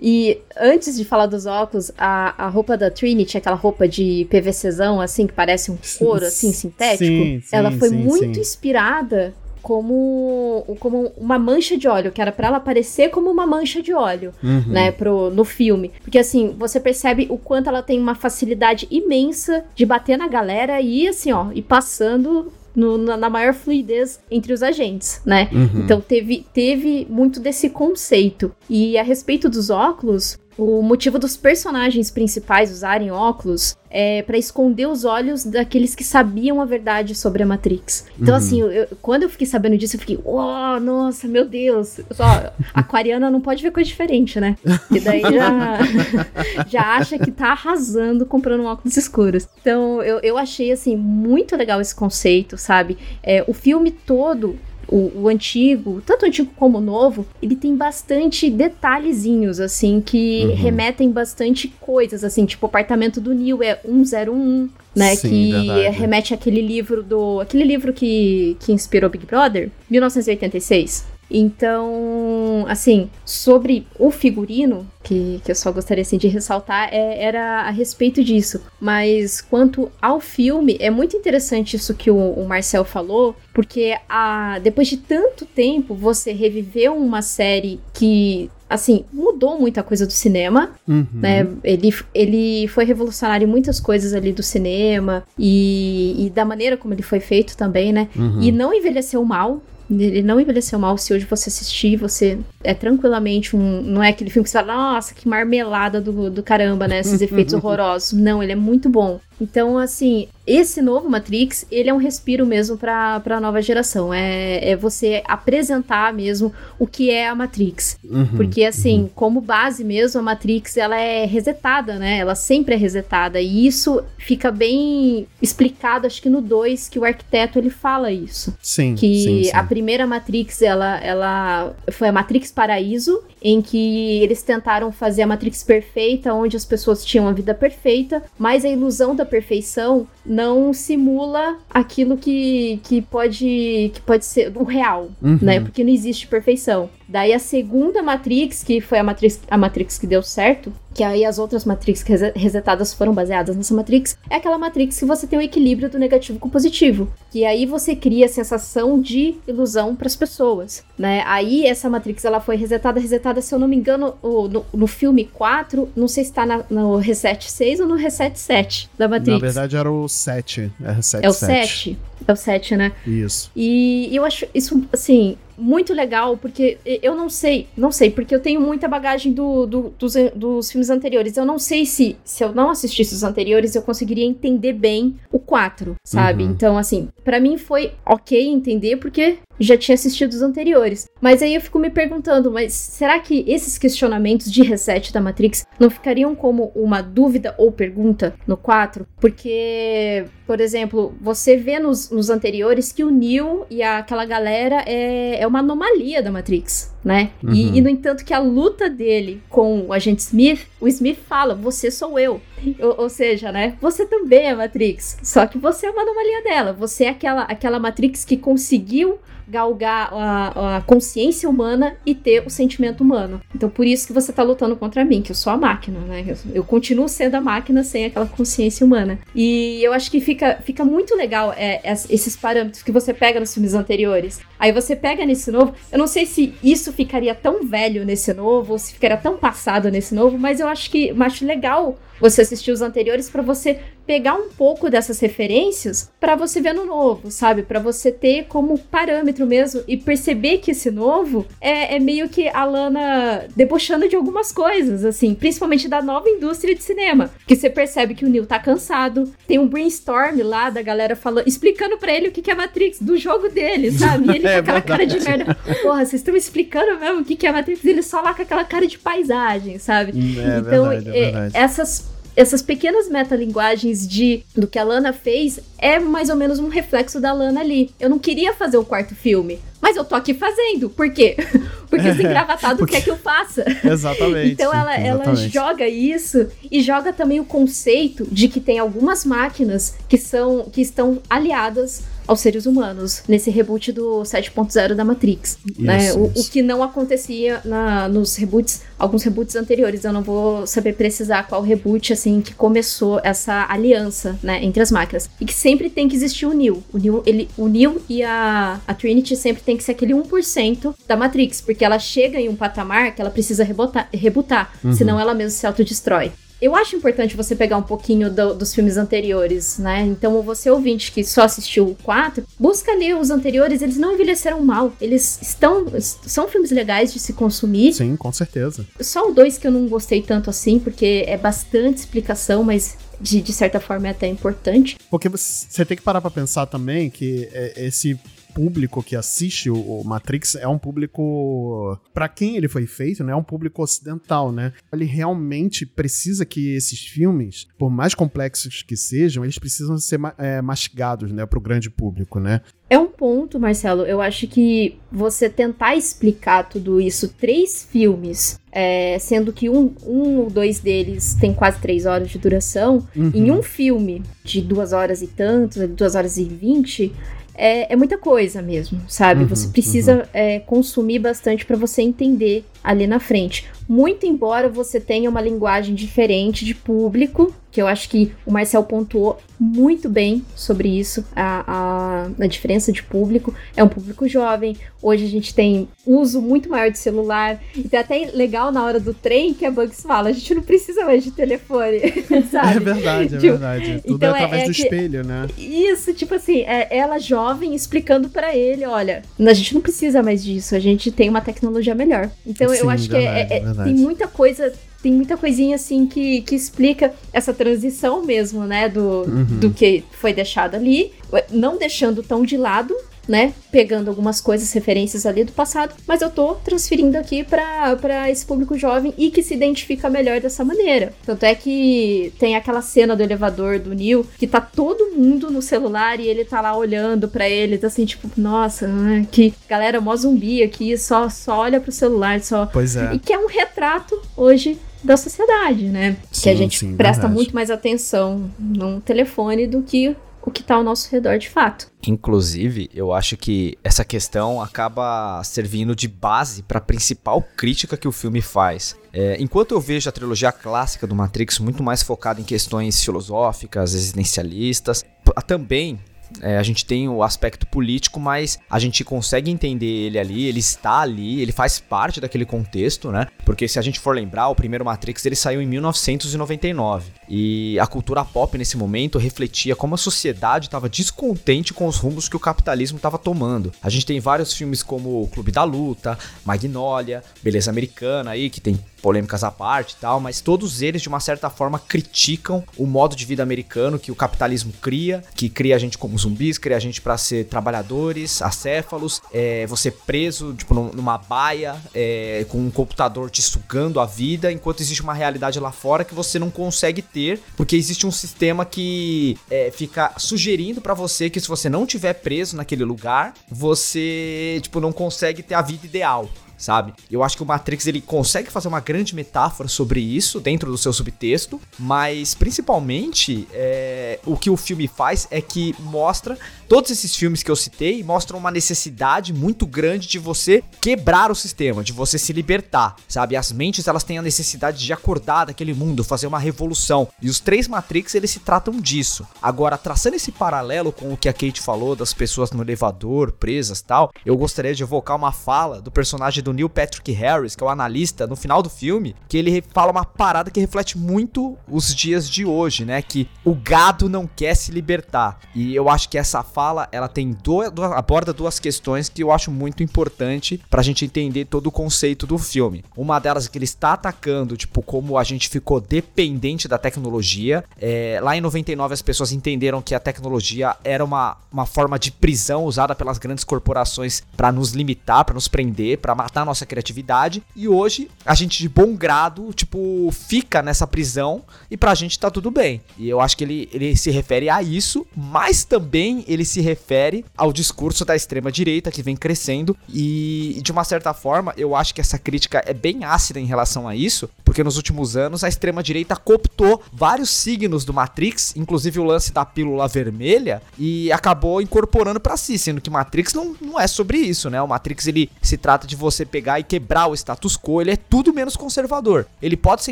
E antes de falar dos óculos, a, a roupa da Trinity, aquela roupa de PVCzão, assim, que parece um couro, assim, sintético, Sim, sim, ela foi sim, muito inspirada como, como uma mancha de óleo, que era pra ela parecer como uma mancha de óleo, Uhum. né, pro, no filme. Porque assim, você percebe o quanto ela tem uma facilidade imensa de bater na galera e assim, ó, e passando no- na, na maior fluidez entre os agentes, né? Uhum. Então teve, teve muito desse conceito. E a respeito dos óculos, o motivo dos personagens principais usarem óculos é para esconder os olhos daqueles que sabiam a verdade sobre a Matrix. Então, Uhum. assim, eu- quando eu fiquei sabendo disso, eu fiquei, uau, nossa, meu Deus. Só, aquariana não pode ver coisa diferente, né? E daí já, já acha que tá arrasando comprando óculos escuros. Então, eu, eu achei, assim, muito legal esse conceito, sabe? É, o filme todo, o, o antigo, tanto o antigo como o novo, ele tem bastante detalhezinhos, assim, que Uhum. remetem bastante coisas, assim, tipo, o apartamento do Neil é 101, né? Sim, que verdade. remete àquele livro do. aquele livro que, que inspirou Big Brother, 1986. Então, assim, sobre o figurino, que, que eu só gostaria assim, de ressaltar, é- era a respeito disso. Mas quanto ao filme, é muito interessante isso que o, o Marcel falou, porque a, depois de tanto tempo, você reviveu uma série que. Assim, mudou muita coisa do cinema, Uhum. né? Ele, ele foi revolucionário em muitas coisas ali do cinema e, e da maneira como ele foi feito também, né? Uhum. E não envelheceu mal. Ele não envelheceu mal. Se hoje você assistir, você é tranquilamente um. Não é aquele filme que você fala, nossa, que marmelada do, do caramba, né? Esses efeitos horrorosos. Não, ele é muito bom. Então, assim, esse novo Matrix, ele é um respiro mesmo pra, pra nova geração. É, é você apresentar mesmo o que é a Matrix. Uhum. Porque, assim, como base mesmo, a Matrix, ela é resetada, né? Ela sempre é resetada. E isso fica bem explicado, acho que no 2, que o arquiteto, ele fala isso. Sim, Que sim, sim. a primeira Matrix, ela, ela foi a Matrix Paraíso, em que eles tentaram fazer a Matrix perfeita, onde as pessoas tinham a vida perfeita, mas a ilusão da perfeição não simula aquilo que, que, pode, que pode ser o real, Uhum. né? Porque não existe perfeição. Daí a segunda Matrix, que foi a Matrix, a Matrix que deu certo, que aí as outras Matrix rese- resetadas foram baseadas nessa Matrix, é aquela Matrix que você tem o equilíbrio do negativo com o positivo. Que aí você cria a sensação de ilusão para as pessoas, né? Aí essa Matrix ela foi resetada, resetada, se eu não me engano, no, no filme 4, não sei se tá na- no Reset 6 ou no Reset 7 da Matrix. Na verdade era o 7. É, 7 é o 7? É o 7, né? Isso. E eu acho isso, assim, muito legal, porque eu não sei, não sei, porque eu tenho muita bagagem do, do- dos, dos filmes anteriores. Eu não sei se, se eu não assistisse os anteriores, eu conseguiria entender bem o 4, sabe? Uhum. Então, assim, pra mim foi ok entender, porque já tinha assistido os anteriores. Mas aí eu fico me perguntando, mas será que esses questionamentos de reset da Matrix não ficariam como uma dúvida ou pergunta no 4? Porque, por exemplo, você vê nos, nos anteriores que o Neo e aquela galera é, é uma anomalia da Matrix, né? Uhum. E, e, no entanto, que a luta dele com o agente Smith, o Smith fala: Você sou eu. Ou, ou seja, né? Você também é Matrix. Só que você é uma anomalia dela. Você é aquela, aquela Matrix que conseguiu galgar a, a consciência humana e ter o sentimento humano. Então, por isso que você tá lutando contra mim, que eu sou a máquina, né? Eu, eu continuo sendo a máquina sem aquela consciência humana. E eu acho que fica, fica muito legal é, es- esses parâmetros que você pega nos filmes anteriores. Aí você pega nesse novo. Eu não sei se isso ficaria tão velho nesse novo, ou se ficaria tão passado nesse novo, mas eu acho que eu acho legal você assistir os anteriores pra você pegar um pouco dessas referências pra você ver no novo, sabe? Pra você ter como parâmetro mesmo e perceber que esse novo é, é meio que a Lana debochando de algumas coisas, assim, principalmente da nova indústria de cinema. Que você percebe que o Neil tá cansado, tem um brainstorm lá da galera falando, explicando pra ele o que que é Matrix do jogo dele, sabe? E ele É com aquela cara de merda. Porra, vocês estão explicando mesmo o que que é Matrix? E ele só lá com aquela cara de paisagem, sabe? É então, verdade, é é, verdade. essas essas pequenas metalinguagens de do que a Lana fez é mais ou menos um reflexo da Lana ali. Eu não queria fazer o quarto filme, mas eu tô aqui fazendo. Por quê? Porque esse engravatado Porque- quer que eu faça. Exatamente. Então ela, ela exatamente. joga isso e joga também o conceito de que tem algumas máquinas que são que estão aliadas aos seres humanos, nesse reboot do 7.0 da Matrix. Isso, né? O, o que não acontecia na- nos reboots, alguns reboots anteriores. Eu não vou saber precisar qual reboot, assim, que começou essa aliança, né, entre as máquinas. E que sempre tem que existir o Neo. O Neo, ele, o Neo e a, a Trinity sempre tem que ser aquele 1% da Matrix, porque ela chega em um patamar que ela precisa rebotar, rebutar, senão ela mesma se autodestrói. Eu acho importante você pegar um pouquinho do- dos filmes anteriores, né? Então, você ouvinte que só assistiu o 4, busca ali os anteriores, eles não envelheceram mal. Eles estão. São filmes legais de se consumir. Sim, com certeza. Só o 2 que eu não gostei tanto assim, porque é bastante explicação, mas de, de certa forma é até importante. Porque você tem que parar pra pensar também que é, esse público que assiste o, o Matrix é um público Pra quem ele foi feito, né, é um público ocidental, né? Ele realmente precisa que esses filmes, por mais complexos que sejam, eles precisam ser é, mastigados, né, pro grande público, né? É um ponto, Marcelo. Eu acho que você tentar explicar tudo isso, três filmes, é, sendo que um, um ou dois deles tem quase três horas de duração, Uhum. em um filme de duas horas e tanto, duas horas e vinte, é, é muita coisa mesmo, sabe? Uhum, você precisa é, consumir bastante pra você entender ali na frente. Muito embora você tenha uma linguagem diferente de público, que eu acho que o Marcel pontuou muito bem sobre isso, a, a, a diferença de público. É um público jovem, hoje a gente tem uso muito maior de celular, e tem até legal na hora do trem que a Bugs fala, a gente não precisa mais de telefone, sabe? É verdade, é Tipo, verdade. Tudo então é é- através é do que- espelho, né? Isso, tipo assim, é ela jovem explicando pra ele, olha, a gente não precisa mais disso, a gente tem uma tecnologia melhor. Então eu Sim, acho que é- verdade, é- é- verdade. tem muita coisa, tem muita coisinha assim que, que explica essa transição mesmo, né, do, Uhum. do que foi deixado ali, não deixando tão de lado, né, pegando algumas coisas, referências ali do passado, mas eu tô transferindo aqui pra esse público jovem e que se identifica melhor dessa maneira. Tanto é que tem aquela cena do elevador do Neil que tá todo mundo no celular e ele tá lá olhando pra ele, tá assim, tipo, nossa, que galera mó zumbi aqui, só, só olha pro celular, só. Pois é. E que é um retrato hoje da sociedade, né? que a Sim, gente sim, presta verdade. muito mais atenção num telefone do que o que tá ao nosso redor de fato. Inclusive, eu acho que essa questão acaba servindo de base para a principal crítica que o filme faz. É, enquanto eu vejo a trilogia clássica do Matrix muito mais focada em questões filosóficas, existencialistas, também é, a gente tem o aspecto político, mas a gente consegue entender ele ali, ele está ali, ele faz parte daquele contexto, né? Porque se a gente for lembrar, o primeiro Matrix ele saiu em 1999 e a cultura pop nesse momento refletia como a sociedade estava descontente com os rumos que o capitalismo estava tomando. A gente tem vários filmes como O Clube da Luta, Magnolia, Beleza Americana aí que tem polêmicas à parte e tal, mas todos eles de uma certa forma criticam o modo de vida americano que o capitalismo cria, que cria a gente como zumbis, cria a gente pra ser trabalhadores, acéfalos, é, você preso tipo num- numa baia é, com um computador te sugando a vida, enquanto existe uma realidade lá fora que você não consegue ter, porque existe um sistema que é, fica sugerindo pra você que se você não tiver preso naquele lugar, você tipo não consegue ter a vida ideal sabe? Eu acho que o Matrix ele consegue fazer uma grande metáfora sobre isso dentro do seu subtexto, mas principalmente é, o que o filme faz é que mostra todos esses filmes que eu citei mostram uma necessidade muito grande de você quebrar o sistema, de você se libertar, sabe? As mentes elas têm a necessidade de acordar daquele mundo, fazer uma revolução. E os três Matrix eles se tratam disso. Agora traçando esse paralelo com o que a Kate falou das pessoas no elevador, presas, tal, eu gostaria de evocar uma fala do personagem do Neil Patrick Harris, que é o analista, no final do filme, que ele fala uma parada que reflete muito os dias de hoje, né? Que o gado não quer se libertar. E eu acho que essa fala, ela tem do, do- aborda duas questões que eu acho muito importante pra gente entender todo o conceito do filme. Uma delas é que ele está atacando, tipo, como a gente ficou dependente da tecnologia. É, lá em 99 as pessoas entenderam que a tecnologia era uma, uma forma de prisão usada pelas grandes corporações pra nos limitar, pra nos prender, pra matar matar nossa criatividade. E hoje a gente de bom grado, tipo, fica nessa prisão e pra gente tá tudo bem. E eu acho que ele, ele se refere a isso, mas também ele se refere ao discurso da extrema direita que vem crescendo e de uma certa forma eu acho que essa crítica é bem ácida em relação a isso, porque nos últimos anos a extrema direita cooptou vários signos do Matrix, inclusive o lance da pílula vermelha e acabou incorporando para si, sendo que Matrix não, não é sobre isso, né? O Matrix ele se trata de você pegar e quebrar o status quo, ele é tudo menos conservador. Ele pode ser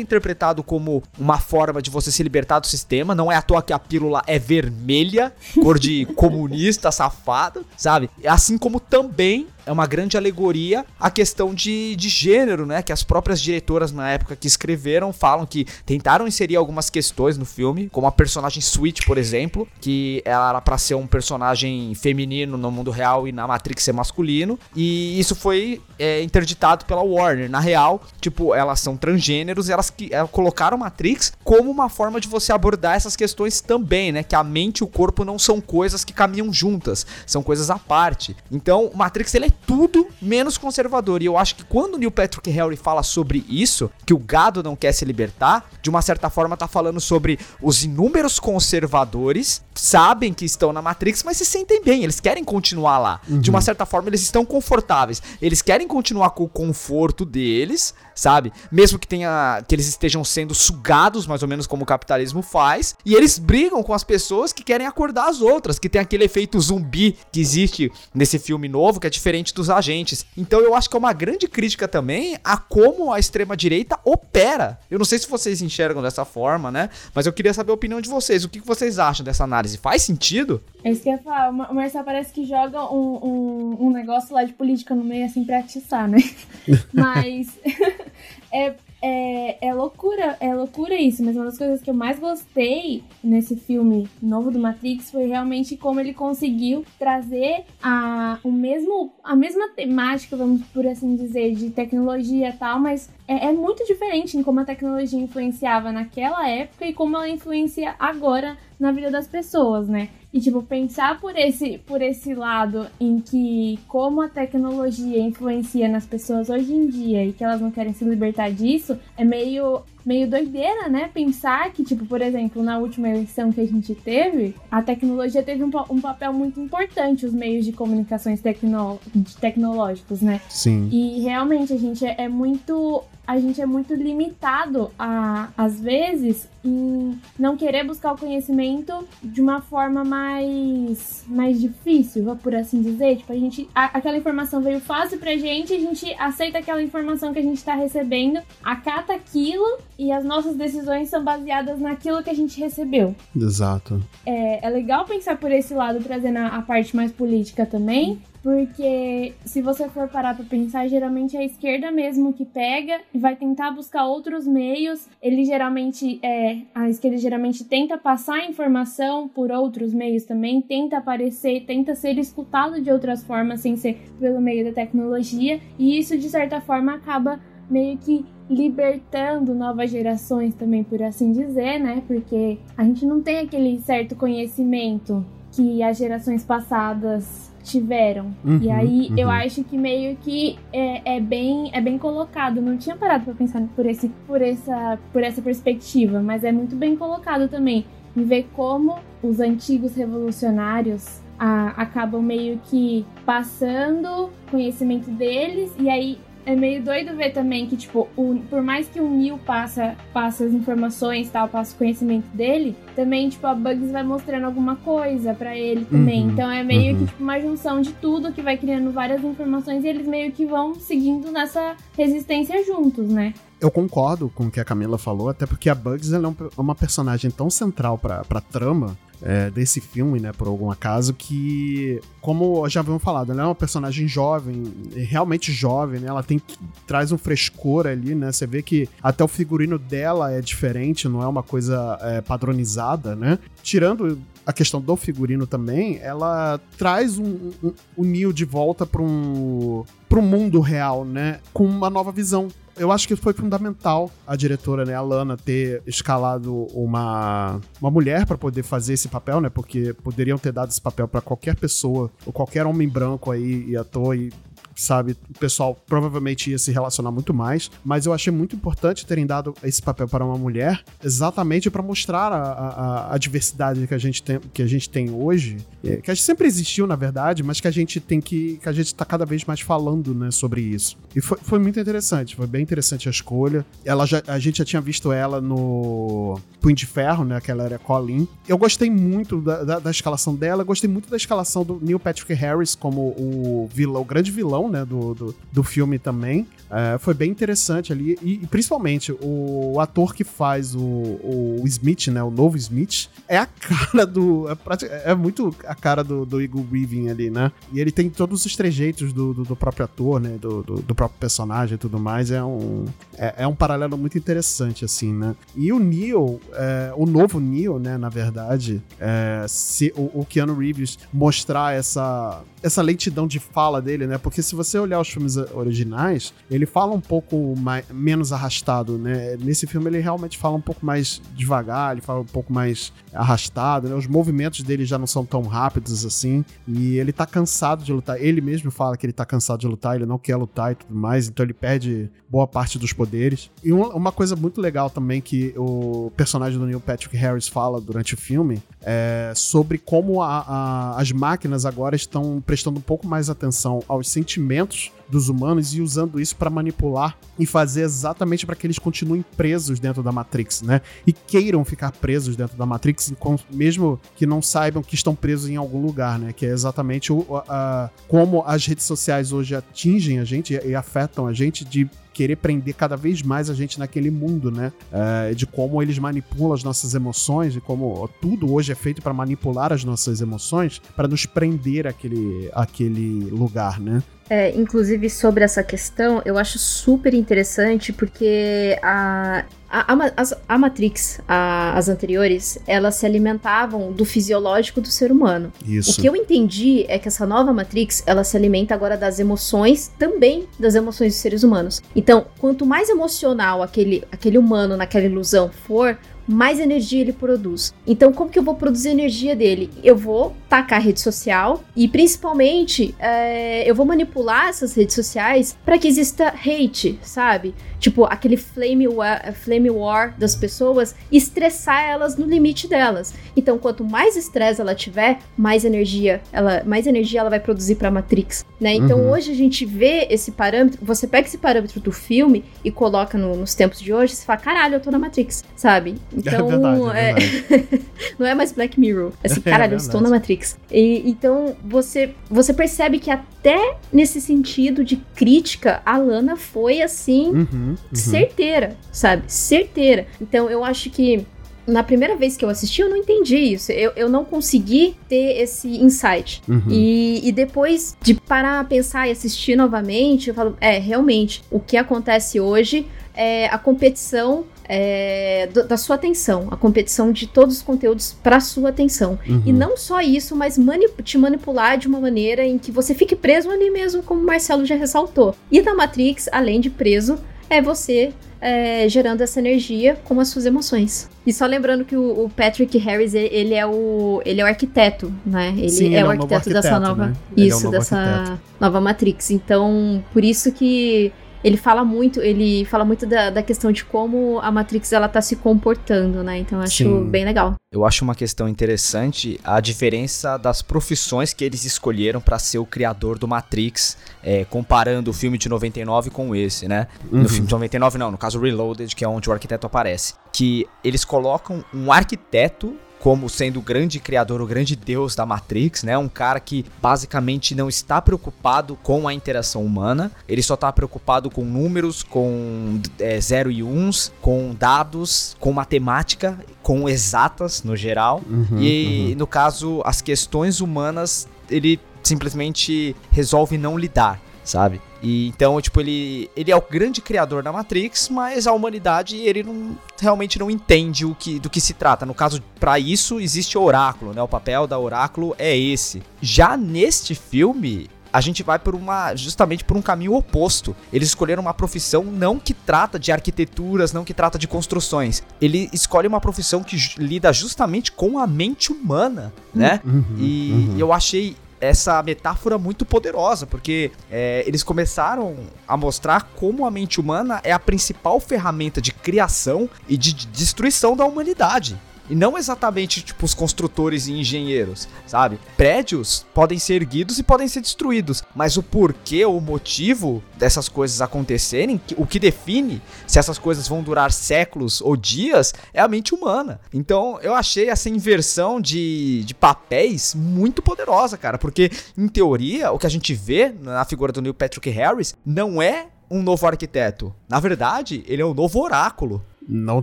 interpretado como uma forma de você se libertar do sistema, não é à toa que a pílula é vermelha, cor de comunista safado, sabe? Assim como também é uma grande alegoria à questão de, de gênero, né? Que as próprias diretoras na época que escreveram falam que tentaram inserir algumas questões no filme, como a personagem Switch, por exemplo, que ela era pra ser um personagem feminino no mundo real e na Matrix ser masculino. E isso foi é, interditado pela Warner. Na real, tipo, elas são transgêneros e elas, elas colocaram Matrix como uma forma de você abordar essas questões também, né? Que a mente e o corpo não são coisas que caminham juntas, são coisas à parte. Então, Matrix ele é tudo menos conservador. E eu acho que quando o Neil Patrick Harry fala sobre isso, que o gado não quer se libertar, de uma certa forma tá falando sobre os inúmeros conservadores sabem que estão na Matrix, mas se sentem bem, eles querem continuar lá. Uhum. De uma certa forma, eles estão confortáveis. Eles querem continuar com o conforto deles, sabe? Mesmo que tenha que eles estejam sendo sugados, mais ou menos como o capitalismo faz, e eles brigam com as pessoas que querem acordar as outras, que tem aquele efeito zumbi que existe nesse filme novo, que é diferente dos agentes. Então eu acho que é uma grande crítica também a como a extrema direita opera. Eu não sei se vocês enxergam dessa forma, né? Mas eu queria saber a opinião de vocês. O que vocês acham dessa análise? Faz sentido? É isso que eu ia falar. O Marcelo parece que joga um, um, um negócio lá de política no meio assim pra atiçar, né? Mas é, é, é loucura, é loucura isso, mas uma das coisas que eu mais gostei nesse filme novo do Matrix foi realmente como ele conseguiu trazer a, o mesmo, a mesma temática, vamos por assim dizer, de tecnologia e tal, mas é, é muito diferente em como a tecnologia influenciava naquela época e como ela influencia agora na vida das pessoas, né? E, tipo, pensar por esse, por esse lado em que como a tecnologia influencia nas pessoas hoje em dia e que elas não querem se libertar disso, é meio, meio doideira, né? Pensar que, tipo, por exemplo, na última eleição que a gente teve, a tecnologia teve um, um papel muito importante, os meios de comunicações tecno, tecnológicos, né? Sim. E realmente a gente é, é muito a gente é muito limitado a, às vezes, em não querer buscar o conhecimento de uma forma mais, mais difícil, por assim dizer. Tipo, a gente. A, aquela informação veio fácil pra gente, a gente aceita aquela informação que a gente tá recebendo, acata aquilo e as nossas decisões são baseadas naquilo que a gente recebeu. Exato. É, é legal pensar por esse lado, trazendo a, a parte mais política também, porque se você for parar para pensar, geralmente é a esquerda mesmo que pega e vai tentar buscar outros meios. Ele geralmente é a esquerda geralmente tenta passar informação por outros meios também, tenta aparecer, tenta ser escutado de outras formas sem ser pelo meio da tecnologia, e isso de certa forma acaba meio que libertando novas gerações também, por assim dizer, né? Porque a gente não tem aquele certo conhecimento que as gerações passadas tiveram. Uhum, e aí uhum. eu acho que meio que é, é, bem é bem colocado. Não tinha parado para pensar por esse por essa por essa perspectiva, mas é muito bem colocado também em ver como os antigos revolucionários a, acabam meio que passando conhecimento deles e aí é meio doido ver também que, tipo, o, por mais que o Neil passa, passa as informações tal, passa o conhecimento dele, também, tipo, a Bugs vai mostrando alguma coisa para ele também. Uhum, então é meio uhum. que, tipo, uma junção de tudo que vai criando várias informações e eles meio que vão seguindo nessa resistência juntos, né? Eu concordo com o que a Camila falou, até porque a Bugs ela é uma personagem tão central pra, pra trama é, desse filme, né, por algum acaso, que, como já havíamos falado, ela é uma personagem jovem, realmente jovem, né, ela tem traz um frescor ali, né, você vê que até o figurino dela é diferente, não é uma coisa é, padronizada, né, tirando a questão do figurino também, ela traz um, um, um Neo de volta para um, pro mundo real, né, com uma nova visão eu acho que foi fundamental a diretora, né, a Lana, ter escalado uma, uma mulher para poder fazer esse papel, né? Porque poderiam ter dado esse papel para qualquer pessoa, ou qualquer homem branco aí e ator, e sabe? O pessoal provavelmente ia se relacionar muito mais, mas eu achei muito importante terem dado esse papel para uma mulher, exatamente para mostrar a, a, a, diversidade que a gente tem, que a gente tem hoje, é, que sempre existiu, na verdade, mas que a gente tem que, que a gente tá cada vez mais falando, né, sobre isso. E foi, foi muito interessante, foi bem interessante a escolha. Ela já, a gente já tinha visto ela no Punho de Ferro, né, que ela era Colin. Eu gostei muito da, da, da escalação dela, gostei muito da escalação do Neil Patrick Harris como o vilão, o grande vilão, né, do, do, do filme também. É, foi bem interessante ali, e, e, principalmente o ator que faz o, o Smith, né, o novo Smith, é a cara do... É, é muito a cara do, do Eagle Weaving ali, né? E ele tem todos os trejeitos do, do, do próprio ator, né, do, do, do, próprio personagem e tudo mais, é um, é, é, um paralelo muito interessante, assim, né? E o Neo, é, o novo Neo, né, na verdade, é, se o, o Keanu Reeves mostrar essa, essa lentidão de fala dele, né? Porque se você olhar os filmes originais, ele fala um pouco mais, menos arrastado, né? Nesse filme ele realmente fala um pouco mais devagar, ele fala um pouco mais arrastado, né? Os movimentos dele já não são tão rápidos assim, e ele tá cansado de lutar. Ele mesmo fala que ele tá cansado de lutar, ele não quer lutar e tudo mais, então ele perde boa parte dos poderes. E uma coisa muito legal também que o personagem do Neil Patrick Harris fala durante o filme é sobre como a, a, as máquinas agora estão prestando um pouco mais atenção aos sentimentos investimentos dos humanos e usando isso para manipular e fazer exatamente para que eles continuem presos dentro da Matrix, né? E queiram ficar presos dentro da Matrix, mesmo que não saibam que estão presos em algum lugar, né? Que é exatamente o, a, como as redes sociais hoje atingem a gente e, afetam a gente de querer prender cada vez mais a gente naquele mundo, né? É, de como eles manipulam as nossas emoções e como tudo hoje é feito para manipular as nossas emoções para nos prender aquele, aquele lugar, né? É, inclusive sobre essa questão, eu acho super interessante porque a, a, a, a Matrix, a, as anteriores, elas se alimentavam do fisiológico do ser humano. Isso. O que eu entendi é que essa nova Matrix, ela se alimenta agora das emoções, também das emoções dos seres humanos. Então, quanto mais emocional aquele, aquele humano naquela ilusão for, mais energia ele produz. Então, como que eu vou produzir energia dele? Eu vou tacar a rede social e, principalmente, é, eu vou manipular essas redes sociais para que exista hate, sabe? Tipo, aquele flame war, flame war das pessoas, estressar elas no limite delas. Então, quanto mais estresse ela tiver, mais energia ela, mais energia ela vai produzir para Matrix, né? Então, uhum. hoje a gente vê esse parâmetro, você pega esse parâmetro do filme e coloca no, nos tempos de hoje, você fala, caralho, eu tô na Matrix, sabe? Então, é verdade, é não é mais Black Mirror. É assim, caralho, eu estou na Matrix. E, então, você, você percebe que até nesse sentido de crítica, a Lana foi assim, uhum, uhum. certeira, sabe? Certeira. Então, eu acho que na primeira vez que eu assisti, eu não entendi isso. Eu, eu não consegui ter esse insight. Uhum. E, e depois de parar a pensar e assistir novamente, eu falo, é, realmente, o que acontece hoje é a competição é, da sua atenção, a competição de todos os conteúdos para sua atenção. Uhum. E não só isso, mas te manipular de uma maneira em que você fique preso ali mesmo, como o Marcelo já ressaltou. E na Matrix, além de preso, é você é, gerando essa energia com as suas emoções. E só lembrando que o, o, Patrick Harris, ele é o, ele é o arquiteto, né? Ele, Sim, é, ele o arquiteto, arquiteto dessa nova. Né? Isso, é dessa arquiteto. nova Matrix. Então, por isso que ele fala muito, ele fala muito da, da questão de como a Matrix ela tá se comportando, né? Então eu acho Sim. bem legal. Eu acho uma questão interessante a diferença das profissões que eles escolheram para ser o criador do Matrix, é, comparando o filme de 99 com esse, né? Uhum. No filme de 99 não, no caso Reloaded, que é onde o arquiteto aparece. Que eles colocam um arquiteto como sendo o grande criador, o grande deus da Matrix, né? Um cara que basicamente não está preocupado com a interação humana, ele só está preocupado com números, com é, zero e uns, com dados, com matemática, com exatas no geral. Uhum, e uhum. no caso, as questões humanas, ele simplesmente resolve não lidar sabe? E então, tipo, ele, ele é o grande criador da Matrix, mas a humanidade ele não realmente não entende o que do que se trata. No caso, para isso existe o oráculo, né? O papel da oráculo é esse. Já neste filme, a gente vai por uma justamente por um caminho oposto. Eles escolheram uma profissão não que trata de arquiteturas, não que trata de construções. Ele escolhe uma profissão que lida justamente com a mente humana, né? Uhum, e uhum. eu achei essa metáfora muito poderosa, porque é, eles começaram a mostrar como a mente humana é a principal ferramenta de criação e de destruição da humanidade. E não exatamente, tipo, os construtores e engenheiros, sabe? Prédios podem ser erguidos e podem ser destruídos, mas o porquê, o motivo dessas coisas acontecerem, o que define se essas coisas vão durar séculos ou dias, é a mente humana. Então, eu achei essa inversão de, de papéis muito poderosa, cara, porque, em teoria, o que a gente vê na figura do Neil Patrick Harris não é um novo arquiteto. Na verdade, ele é um novo oráculo. Não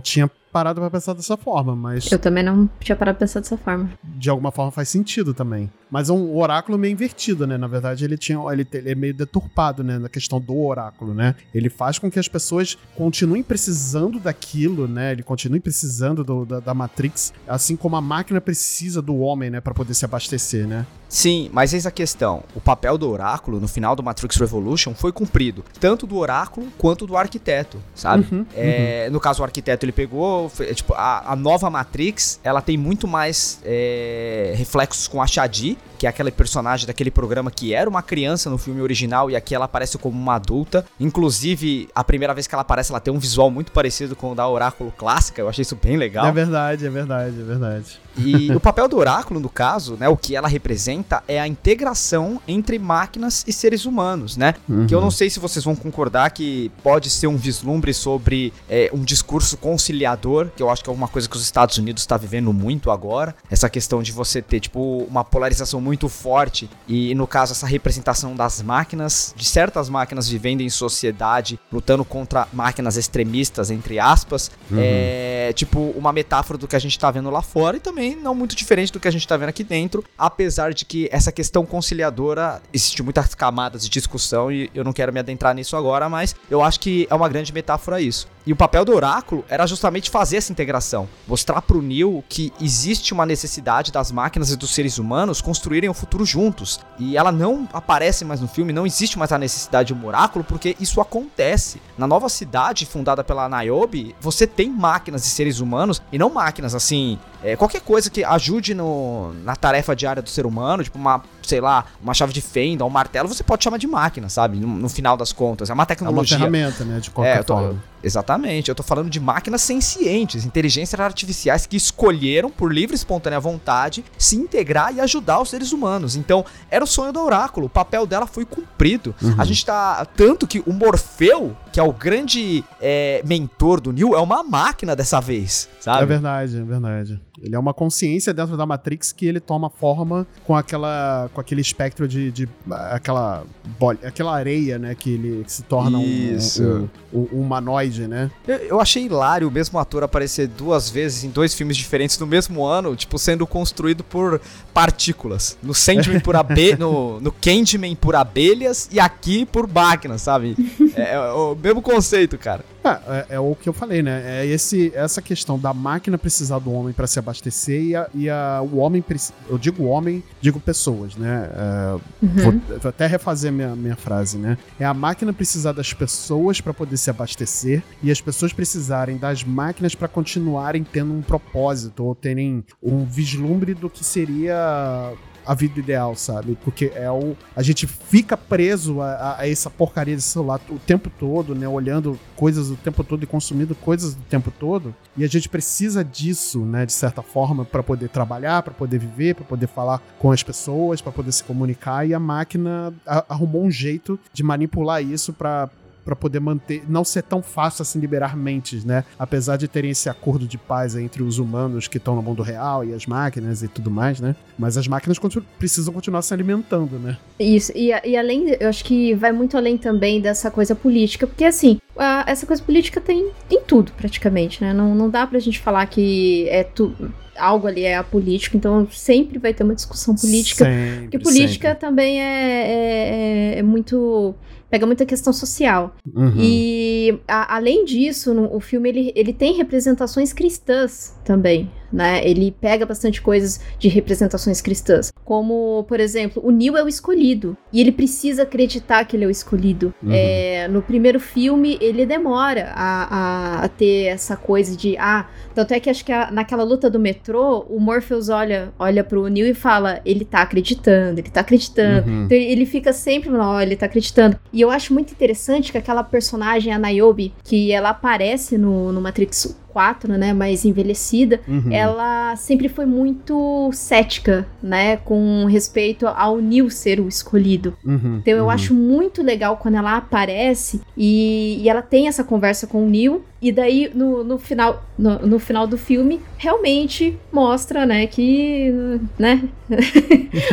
tinha parado pra pensar dessa forma, mas. Eu também não tinha parado pra pensar dessa forma. De alguma forma faz sentido também. Mas é um oráculo meio invertido, né? Na verdade, ele tinha. Ele, ele é meio deturpado, né? Na questão do oráculo, né? Ele faz com que as pessoas continuem precisando daquilo, né? Ele continue precisando do, da, da Matrix, assim como a máquina precisa do homem, né? Pra poder se abastecer, né? Sim, mas eis a questão. O papel do oráculo no final do Matrix Revolution foi cumprido, tanto do oráculo quanto do arquiteto, sabe? Uhum, é, uhum. No caso, o arquiteto ele pegou, foi, tipo, a, a, nova Matrix, ela tem muito mais é, reflexos com a Shadi, que é aquele personagem daquele programa que era uma criança no filme original e aqui ela aparece como uma adulta. Inclusive, a primeira vez que ela aparece, ela tem um visual muito parecido com o da Oráculo clássica. Eu achei isso bem legal. É verdade, é verdade, é verdade. E o papel do oráculo, no caso, né, o que ela representa é a integração entre máquinas e seres humanos, né? Uhum. Que eu não sei se vocês vão concordar que pode ser um vislumbre sobre é, um discurso conciliador, que eu acho que é uma coisa que os Estados Unidos está vivendo muito agora. Essa questão de você ter, tipo, uma polarização muito forte e, no caso, essa representação das máquinas, de certas máquinas vivendo em sociedade, lutando contra máquinas extremistas, entre aspas. Uhum. É, tipo, uma metáfora do que a gente está vendo lá fora e também também não muito diferente do que a gente tá vendo aqui dentro, apesar de que essa questão conciliadora existe muitas camadas de discussão e eu não quero me adentrar nisso agora, mas eu acho que é uma grande metáfora isso. E o papel do oráculo era justamente fazer essa integração, mostrar pro Neil que existe uma necessidade das máquinas e dos seres humanos construírem o um futuro juntos. E ela não aparece mais no filme, não existe mais a necessidade de um oráculo, porque isso acontece. Na nova cidade fundada pela Niobe, você tem máquinas e seres humanos, e não máquinas assim, é, qualquer coisa que ajude no, na tarefa diária do ser humano, tipo uma, sei lá, uma chave de fenda, um martelo, você pode chamar de máquina, sabe? No, no final das contas. É uma tecnologia. É uma ferramenta, né? De qualquer é, tô, forma. Exatamente. Eu tô falando de máquinas sencientes, inteligências artificiais que escolheram, por livre e espontânea vontade, se integrar e ajudar os seres humanos. Então, era o sonho do oráculo. O papel dela foi cumprido. Uhum. A gente tá. Tanto que o Morfeu, que é o grande é, mentor do Neil, é uma máquina dessa vez, sabe? É verdade, é verdade. Ele é uma consciência dentro da Matrix que ele toma forma com aquela com aquele espectro de, de aquela aquela areia, né, que ele que se torna um, um, um, um humanoide, né? Eu, eu, achei hilário o mesmo ator aparecer duas vezes em dois filmes diferentes no mesmo ano, tipo sendo construído por partículas. No Sandman por abelhas, no, no Candyman por abelhas e aqui por máquinas, sabe? É, é o mesmo conceito, cara. É, é, é, o que eu falei, né? É esse, essa questão da máquina precisar do homem para se abastecer e, a, e a, o homem, eu digo homem, digo pessoas, né? É, uhum. vou, vou, até refazer minha, minha frase, né? É a máquina precisar das pessoas para poder se abastecer e as pessoas precisarem das máquinas para continuarem tendo um propósito ou terem um vislumbre do que seria a vida ideal, sabe? Porque é o. A gente fica preso a, a, essa porcaria de celular o tempo todo, né? Olhando coisas o tempo todo e consumindo coisas o tempo todo. E a gente precisa disso, né? De certa forma, para poder trabalhar, para poder viver, para poder falar com as pessoas, para poder se comunicar. E a máquina arrumou um jeito de manipular isso para para poder manter, não ser tão fácil assim liberar mentes, né? Apesar de terem esse acordo de paz entre os humanos que estão no mundo real e as máquinas e tudo mais, né? Mas as máquinas continu precisam continuar se alimentando, né? Isso, e, e além, eu acho que vai muito além também dessa coisa política, porque assim, a, essa coisa política tem em tudo praticamente, né? Não, não dá pra gente falar que é tudo algo ali é apolítico, então sempre vai ter uma discussão política. Sempre, porque política sempre. também é, é, é, muito pega muita questão social. Uhum. E a, além disso, no, o filme ele, ele tem representações cristãs também né? Ele pega bastante coisas de representações cristãs. Como, por exemplo, o Neil é o escolhido. E ele precisa acreditar que ele é o escolhido. Uhum. É, no primeiro filme, ele demora a, a, a, ter essa coisa de. Ah, tanto é que acho que a, naquela luta do metrô, o Morpheus olha, olha pro Neil e fala: ele tá acreditando, ele tá acreditando. Uhum. Então ele fica sempre, ó, ele tá acreditando. E eu acho muito interessante que aquela personagem, a Niobe, que ela aparece no, no Matrix 4, né, mais envelhecida, Uhum. ela sempre foi muito cética, né, com respeito ao Neil ser o escolhido. Uhum. Então eu Uhum. acho muito legal quando ela aparece e, e ela tem essa conversa com o Neil. E daí, no, no final, no, no final do filme, realmente mostra, né, que. né?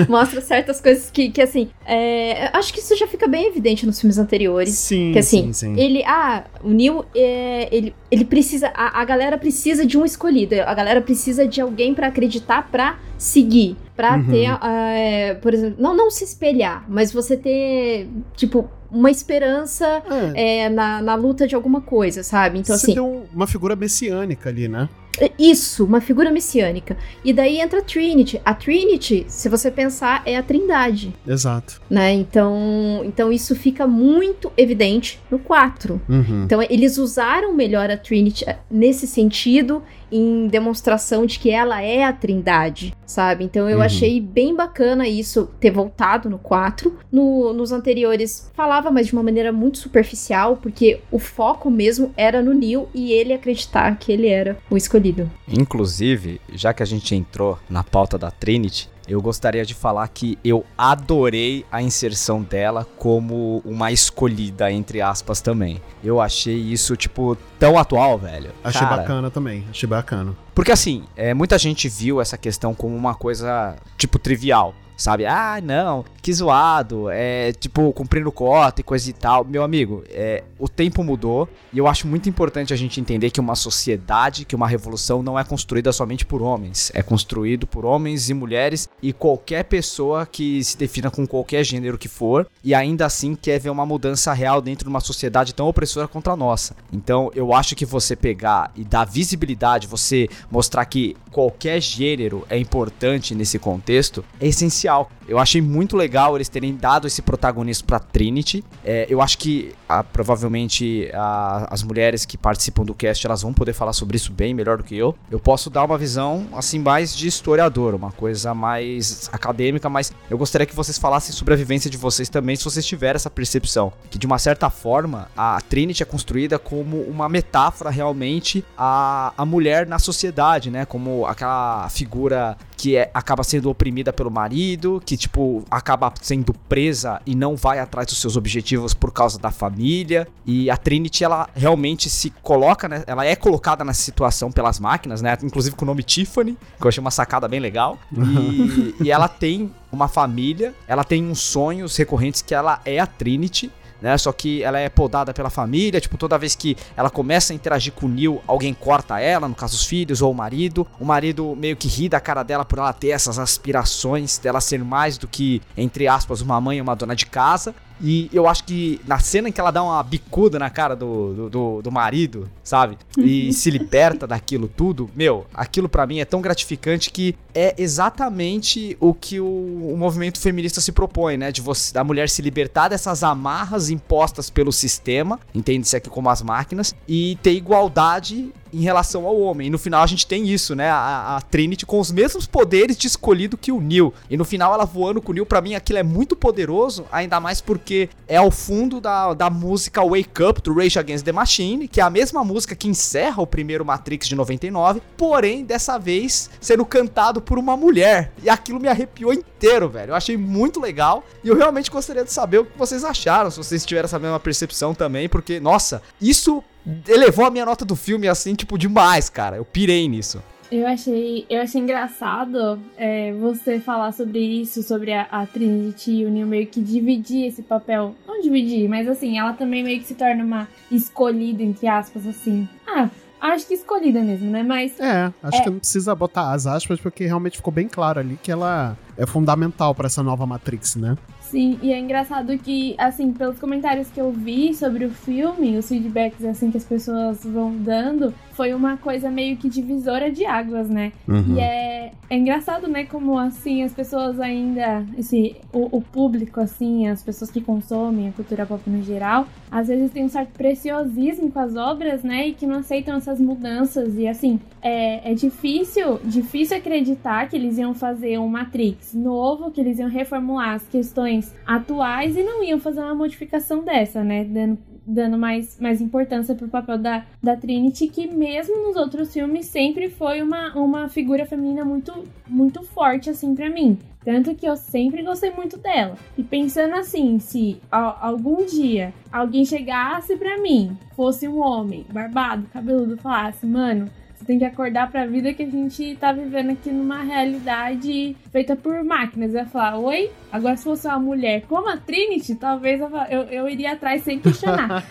mostra certas coisas que, que assim. é, acho que isso já fica bem evidente nos filmes anteriores. Sim, Que assim, sim, sim. Ele, ah, o Neil, é, ele, ele precisa, a, a galera precisa de um escolhido, a galera precisa de alguém pra acreditar, pra seguir, pra Uhum. ter, é, por exemplo, não, não se espelhar, mas você ter, tipo, uma esperança É, é, na, na luta de alguma coisa, sabe? Então, você assim, deu uma figura messiânica ali, né? Isso, uma figura messiânica. E daí entra a Trinity. A Trinity, se você pensar, é a Trindade, Exato. né? Então, então isso fica muito evidente no 4. Uhum. Então, eles usaram melhor a Trinity eh, nesse sentido, em demonstração de que ela é a Trindade, sabe? Então, eu Uhum. achei bem bacana isso ter voltado no 4. No, nos anteriores, falava, mas de uma maneira muito superficial, porque o foco mesmo era no Neil e ele acreditar que ele era o escolhido. Inclusive, já que a gente entrou na pauta da Trinity, eu gostaria de falar que eu adorei a inserção dela como uma escolhida, entre aspas, também. Eu achei isso, tipo, tão atual, velho. Achei Cara, bacana também. Achei bacana. Porque assim, é, muita gente viu essa questão como uma coisa, tipo, trivial. Sabe? Ah, não, que zoado, é tipo, cumprindo cota e coisa e tal. Meu amigo, é, o tempo mudou e eu acho muito importante a gente entender que uma sociedade, que uma revolução não é construída somente por homens. É construído por homens e mulheres e qualquer pessoa que se defina com qualquer gênero que for e ainda assim quer ver uma mudança real dentro de uma sociedade tão opressora contra a nossa. Então, eu acho que você pegar e dar visibilidade, você mostrar que qualquer gênero é importante nesse contexto, é essencial. Eu achei muito legal eles terem dado esse protagonismo pra Trinity. É, eu acho que ah, provavelmente ah, as mulheres que participam do cast elas vão poder falar sobre isso bem melhor do que eu. Eu posso dar uma visão assim mais de historiador, uma coisa mais acadêmica, mas eu gostaria que vocês falassem sobre a vivência de vocês também, se vocês tiverem essa percepção, que de uma certa forma a Trinity é construída como uma metáfora realmente a, a mulher na sociedade, né? Como aquela figura que é, acaba sendo oprimida pelo marido, que tipo acaba sendo presa e não vai atrás dos seus objetivos por causa da família. E a Trinity ela realmente se coloca, né? Ela é colocada nessa situação pelas máquinas, né? Inclusive com o nome Tiffany, que eu achei uma sacada bem legal. E, e ela tem uma família, ela tem uns sonhos recorrentes que ela é a Trinity né? Só que ela é podada pela família, tipo, toda vez que ela começa a interagir com o Neil, alguém corta ela, no caso os filhos ou o marido. O marido meio que ri da cara dela por ela ter essas aspirações, dela ser mais do que, entre aspas, uma mãe e uma dona de casa. E eu acho que na cena em que ela dá uma bicuda na cara do, do, do, do marido, sabe? E se liberta daquilo tudo, meu, aquilo pra mim é tão gratificante que é exatamente o que o, o movimento feminista se propõe, né? De você, da mulher se libertar dessas amarras impostas pelo sistema, entende-se aqui como as máquinas, e ter igualdade em relação ao homem. E no final a gente tem isso, né? A, a Trinity com os mesmos poderes de escolhido que o Neil. E no final ela voando com o Neil, pra mim aquilo é muito poderoso, ainda mais porque é ao fundo da, da música Wake Up do Rage Against the Machine, que é a mesma música que encerra o primeiro Matrix de 99, porém dessa vez sendo cantado por uma mulher. E aquilo me arrepiou inteiro, velho. Eu achei muito legal e eu realmente gostaria de saber o que vocês acharam, se vocês tiveram essa mesma percepção também, porque, nossa, isso elevou a minha nota do filme assim, tipo, demais, cara. Eu pirei nisso. Eu achei, eu achei engraçado é, você falar sobre isso, sobre a, a Trinity e Neil meio que dividir esse papel. Não dividir, mas assim, ela também meio que se torna uma escolhida, entre aspas, assim. Ah, acho que escolhida mesmo, né? Mas É, acho É. que não precisa botar as aspas, porque realmente ficou bem claro ali que ela é fundamental para essa nova Matrix, né? Sim, e é engraçado que, assim, pelos comentários que eu vi sobre o filme, os feedbacks, assim, que as pessoas vão dando, foi uma coisa meio que divisora de águas, né? Uhum. E é, é engraçado, né, como, assim, as pessoas ainda, esse, o, o público, assim, as pessoas que consomem a cultura pop no geral, às vezes tem um certo preciosismo com as obras, né, e que não aceitam essas mudanças, e, assim, é, é difícil, difícil acreditar que eles iam fazer um Matrix novo, que eles iam reformular as questões atuais e não iam fazer uma modificação dessa, né? Dando, dando mais, mais importância pro papel da, da Trinity, que mesmo nos outros filmes sempre foi uma, uma figura feminina muito, muito forte, assim, para mim. Tanto que eu sempre gostei muito dela. E pensando assim, se algum dia alguém chegasse para mim, fosse um homem, barbado, cabeludo, falasse, mano, você tem que acordar pra vida que a gente tá vivendo aqui numa realidade feita por máquinas. Eu ia falar, oi? Agora, se fosse uma mulher como a Trinity, talvez eu, eu, eu iria atrás sem questionar.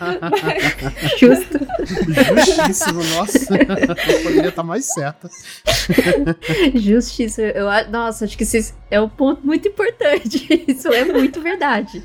Justo. Justíssimo, nossa. poderia estar mais certa. Justíssimo. Eu, nossa, acho que isso é um ponto muito importante. Isso é muito verdade.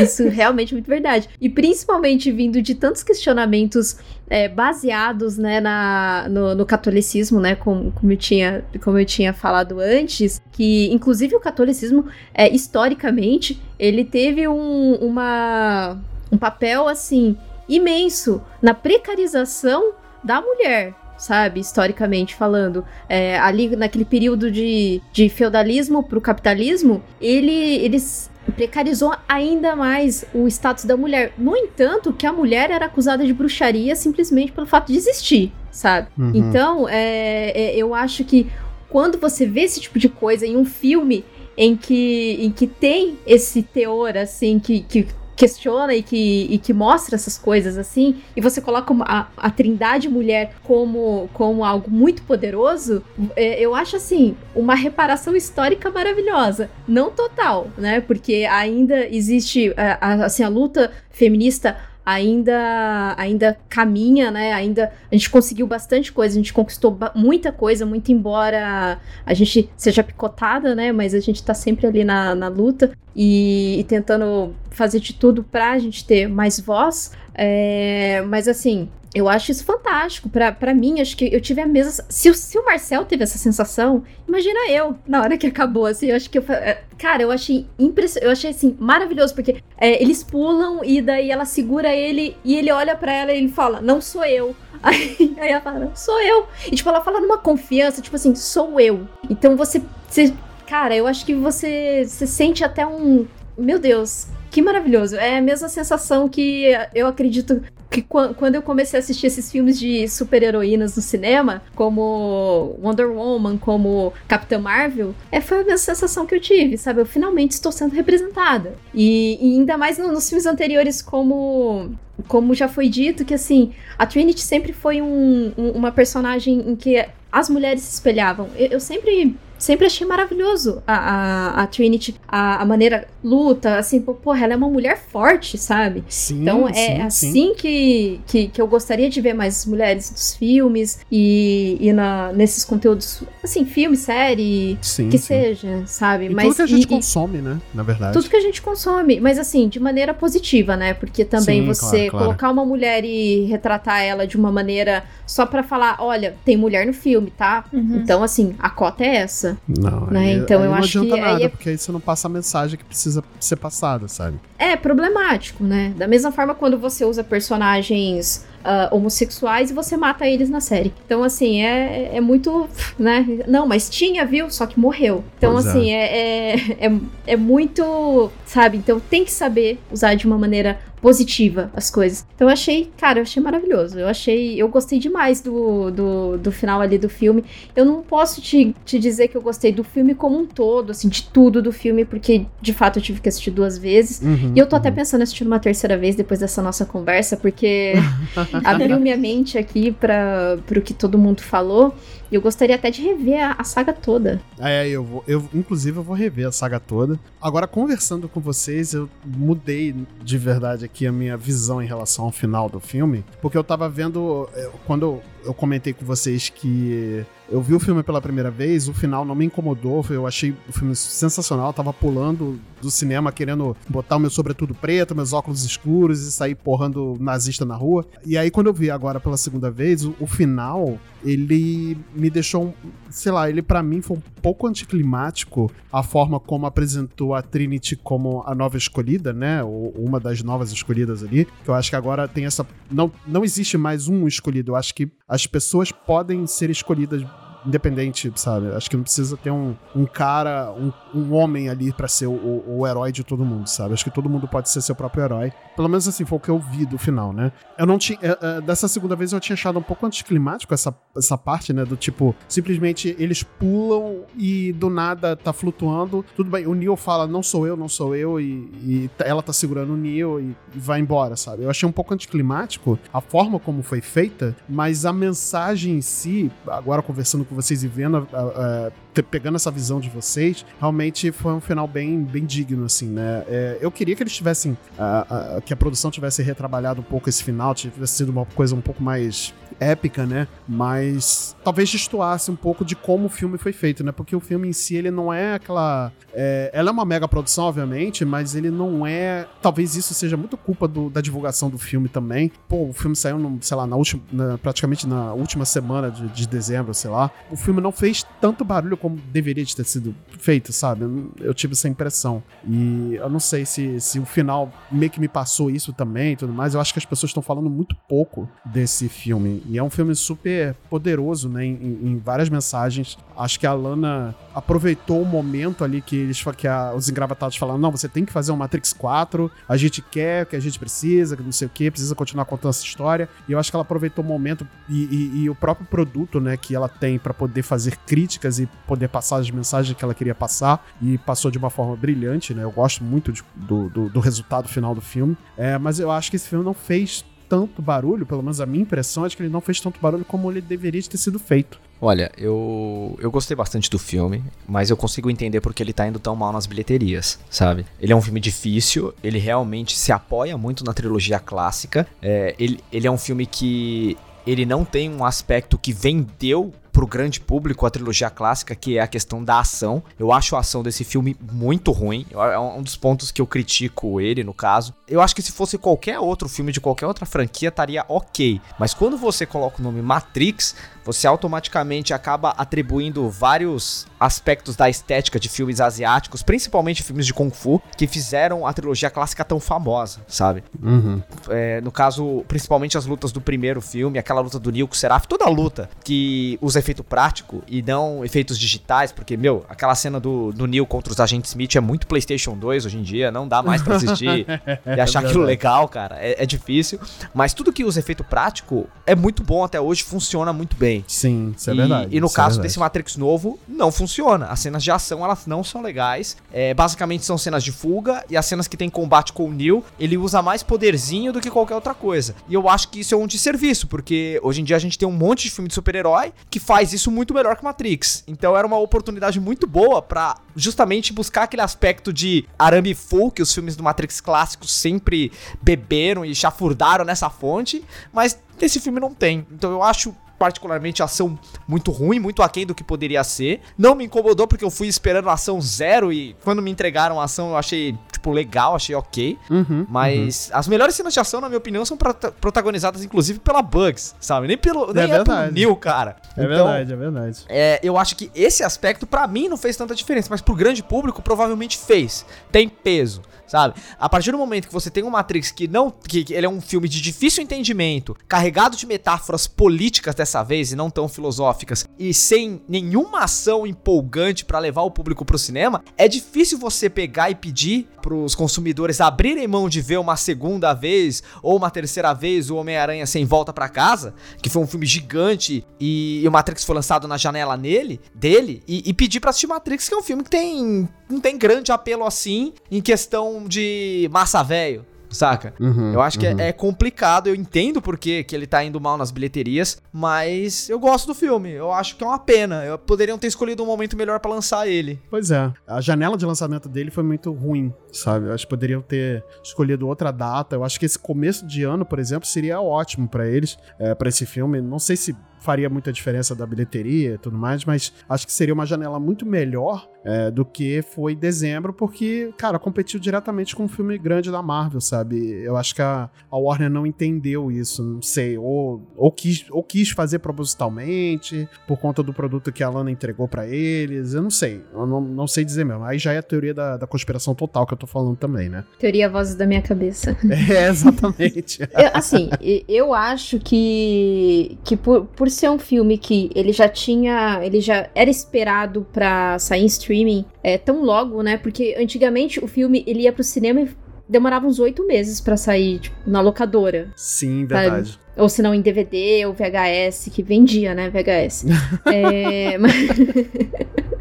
Isso realmente é muito verdade. E principalmente vindo de tantos questionamentos é, baseados né, na, no, no, catolicismo, né, como, como, eu tinha, como eu tinha falado antes, que inclusive o catolicismo, é, historicamente, ele teve um, uma, um papel assim imenso na precarização da mulher, sabe, historicamente falando, é, ali naquele período de, de feudalismo para o capitalismo, ele, eles precarizou ainda mais o status da mulher. No entanto, que a mulher era acusada de bruxaria simplesmente pelo fato de existir, sabe? Uhum. Então, é, é, eu acho que quando você vê esse tipo de coisa em um filme em que, em que tem esse teor, assim, que, que questiona e que, e que mostra essas coisas assim, e você coloca a, a trindade mulher como, como algo muito poderoso, é, eu acho assim, uma reparação histórica maravilhosa. Não total, né? Porque ainda existe a, a, assim, a luta feminista ainda ainda caminha, né? Ainda a gente conseguiu bastante coisa, a gente conquistou muita coisa, muito embora a gente seja picotada, né? Mas a gente tá sempre ali na, na luta e, e tentando fazer de tudo pra gente ter mais voz. É, mas assim, eu acho isso fantástico. para mim, acho que eu tive a mesma. Se, se, o Marcel teve essa sensação, imagina eu, na hora que acabou, assim, eu acho que eu. É, cara, eu achei impressionante. Eu achei assim, maravilhoso, porque é, eles pulam e daí ela segura ele e ele olha para ela e ele fala, não sou eu. Aí, aí ela fala, sou eu. E tipo, ela fala numa confiança, tipo assim, sou eu. Então você. você cara, eu acho que você, você sente até um. Meu Deus, que maravilhoso. É a mesma sensação que eu acredito que quando eu comecei a assistir esses filmes de super-heroínas no cinema, como Wonder Woman, como Capitã Marvel, é, foi a mesma sensação que eu tive, sabe? Eu finalmente estou sendo representada. E, e ainda mais no, nos filmes anteriores, como como já foi dito, que assim, a Trinity sempre foi um, um, uma personagem em que as mulheres se espelhavam. Eu, eu sempre sempre achei maravilhoso a, a, a Trinity, a, a, maneira luta, assim, porra, ela é uma mulher forte, sabe? Sim, então é sim, assim sim. Que, que, que eu gostaria de ver mais mulheres dos filmes e, e na, nesses conteúdos, assim, filme, série, sim, que sim. seja, sabe? E mas, tudo que a gente e, consome, né? Na verdade. Tudo que a gente consome, mas assim, de maneira positiva, né? Porque também Sim, você claro, claro. colocar uma mulher e retratar ela de uma maneira só para falar, olha, tem mulher no filme, tá? Uhum. Então, assim, a cota é essa. Não, Né, aí- então aí eu não acho adianta que nada, aí é- porque aí você não passa a mensagem que precisa ser passada, sabe? É problemático, né? Da mesma forma quando você usa personagens ah, homossexuais e você mata eles na série. Então, assim, é, é muito, né? Não, mas tinha, viu? Só que morreu. Então, Pois é. assim, é, é, é, é muito, sabe? Então tem que saber usar de uma maneira positiva as coisas. Então eu achei, cara, eu achei maravilhoso. Eu achei, eu gostei demais do, do, do final ali do filme. Eu não posso te, te dizer que eu gostei do filme como um todo, assim, de tudo do filme, porque de fato eu tive que assistir duas vezes. Uhum, E eu tô até uhum. pensando em assistir uma terceira vez depois dessa nossa conversa, porque abriu minha mente aqui para pro que todo mundo falou. Eu gostaria até de rever a, a saga toda. É, eu vou. Eu, inclusive, eu vou rever a saga toda. Agora, conversando com vocês, eu mudei de verdade aqui a minha visão em relação ao final do filme. Porque eu tava vendo. eh, Quando eu comentei com vocês que eu vi o filme pela primeira vez, o final não me incomodou, eu achei o filme sensacional, eu tava pulando do cinema querendo botar o meu sobretudo preto, meus óculos escuros e sair porrando nazista na rua. E aí quando eu vi agora pela segunda vez, o, o final, ele me deixou, sei lá, ele para mim foi um pouco anticlimático a forma como apresentou a Trinity como a nova escolhida, né? Ou uma das novas escolhidas ali. Que eu acho que agora tem essa. Não, não existe mais um escolhido. Eu acho que as pessoas podem ser escolhidas independente, sabe? Acho que não precisa ter um, um cara, um, um homem ali para ser o, o, o, herói de todo mundo, sabe? Acho que todo mundo pode ser seu próprio herói. Pelo menos assim, foi o que eu vi do final, né? Eu não tinha. É, é, dessa segunda vez eu tinha achado um pouco anticlimático essa, essa parte, né? Do tipo, simplesmente eles pulam e do nada tá flutuando. Tudo bem, o Neil fala, não sou eu, não sou eu, e, e ela tá segurando o Neil e, e vai embora, sabe? Eu achei um pouco anticlimático a forma como foi feita, mas a mensagem em si, agora conversando com vocês e vendo, uh, uh, pegando essa visão de vocês, realmente foi um final bem, bem digno, assim, né? É, eu queria que eles tivessem, uh, que a produção tivesse retrabalhado um pouco esse final, tivesse sido uma coisa um pouco mais épica, né? Mas talvez destoasse um pouco de como o filme foi feito, né? Porque o filme em si, ele não é aquela... É, ela é uma mega produção, obviamente, mas ele não é... Talvez isso seja muito culpa do, da divulgação do filme também. Pô, o filme saiu, no, sei lá, na última, na, praticamente na última semana de, de dezembro, sei lá. O filme não fez tanto barulho como deveria ter sido feito, sabe? Eu, tive essa impressão. E eu não sei se, se o final meio que me passou isso também e tudo mais. Eu acho que as pessoas estão falando muito pouco desse filme. E é um filme super poderoso, né? Em, em várias mensagens. Acho que a Lana aproveitou o momento ali que eles que a, os engravatados falaram: não, você tem que fazer um Matrix 4, a gente quer, o que a gente precisa, que não sei o que, precisa continuar contando essa história. E eu acho que ela aproveitou o momento e, e, e o próprio produto, né, que ela tem para poder fazer críticas e poder passar as mensagens que ela queria passar e passou de uma forma brilhante, né? Eu gosto muito de, do, do, do, resultado final do filme. É, mas eu acho que esse filme não fez tanto barulho, pelo menos a minha impressão é que ele não fez tanto barulho como ele deveria ter sido feito. Olha, eu, eu gostei bastante do filme, mas eu consigo entender porque ele tá indo tão mal nas bilheterias, sabe? Ele é um filme difícil, ele realmente se apoia muito na trilogia clássica. É, ele, ele é um filme que ele não tem um aspecto que vendeu pro grande público a trilogia clássica, que é a questão da ação. Eu acho a ação desse filme muito ruim. É um dos pontos que eu critico ele, no caso. Eu acho que se fosse qualquer outro filme de qualquer outra franquia, estaria ok. Mas quando você coloca o nome Matrix, você automaticamente acaba atribuindo vários aspectos da estética de filmes asiáticos, principalmente filmes de Kung Fu, que fizeram a trilogia clássica tão famosa, sabe? Uhum. É, no caso, principalmente as lutas do primeiro filme, aquela luta do Neo com o Seraph, toda a luta que usa efeito prático e não efeitos digitais, porque, meu, aquela cena do, do Neo contra os agentes Smith é muito PlayStation 2 hoje em dia, não dá mais para assistir e achar é aquilo legal, cara. É, é difícil. Mas tudo que usa efeito prático é muito bom até hoje, funciona muito bem. Sim, isso é e, verdade. E no é caso é desse Matrix novo, não funciona. As cenas de ação, elas não são legais. É, basicamente são cenas de fuga e as cenas que tem combate com o Neo, ele usa mais poderzinho do que qualquer outra coisa. E eu acho que isso é um desserviço, porque hoje em dia a gente tem um monte de filme de super-herói que faz isso muito melhor que Matrix. Então era uma oportunidade muito boa para justamente buscar aquele aspecto de arame full que os filmes do Matrix clássicos sempre beberam e chafurdaram nessa fonte, mas esse filme não tem. Então eu acho particularmente ação muito ruim, muito aquém do que poderia ser. Não me incomodou porque eu fui esperando ação zero e quando me entregaram a ação eu achei, tipo, legal, achei ok. Uhum, Mas uhum. as melhores cenas de ação, na minha opinião, são protagonizadas inclusive pela Bugs, sabe? Nem pelo, nem é, é pelo Neil, cara. É então, verdade, é verdade. É, eu acho que esse aspecto, para mim, não fez tanta diferença, mas pro grande público provavelmente fez. Tem peso sabe? A partir do momento que você tem um Matrix que não. que, que ele é um filme de difícil entendimento, carregado de metáforas políticas dessa vez e não tão filosóficas, e sem nenhuma ação empolgante para levar o público pro cinema, é difícil você pegar e pedir pros consumidores abrirem mão de ver uma segunda vez ou uma terceira vez o Homem-Aranha sem volta para casa, que foi um filme gigante e, e, o Matrix foi lançado na janela nele, dele, e, e pedir pra assistir Matrix, que é um filme que tem não tem grande apelo assim em questão de massa velho saca? Uhum, eu acho que uhum. é, é, complicado, eu entendo porque que ele tá indo mal nas bilheterias, mas eu gosto do filme, eu acho que é uma pena. Eu, poderiam ter escolhido um momento melhor para lançar ele. Pois é, a janela de lançamento dele foi muito ruim, sabe? Eu acho que poderiam ter escolhido outra data. Eu acho que esse começo de ano, por exemplo, seria ótimo para eles, é, para esse filme. Não sei se faria muita diferença da bilheteria e tudo mais, mas acho que seria uma janela muito melhor é, do que foi dezembro, porque, cara, competiu diretamente com um filme grande da Marvel, sabe? Eu acho que a, a Warner não entendeu isso, não sei, ou, ou, quis, ou quis fazer propositalmente, por conta do produto que a Lana entregou para eles, eu não sei, eu não, não sei dizer mesmo. Aí já é a teoria da, da conspiração total que eu tô falando também, né? Teoria vozes da minha cabeça. É, exatamente. eu, assim, eu acho que, que por, por ser um filme que ele já tinha, ele já era esperado para sair em streaming é, tão logo, né? Porque antigamente o filme ele ia pro cinema e demorava uns oito meses para sair tipo, na locadora. Sim, verdade. Sabe? Ou se não em DVD ou VHS, que vendia, né? VHS. é, mas...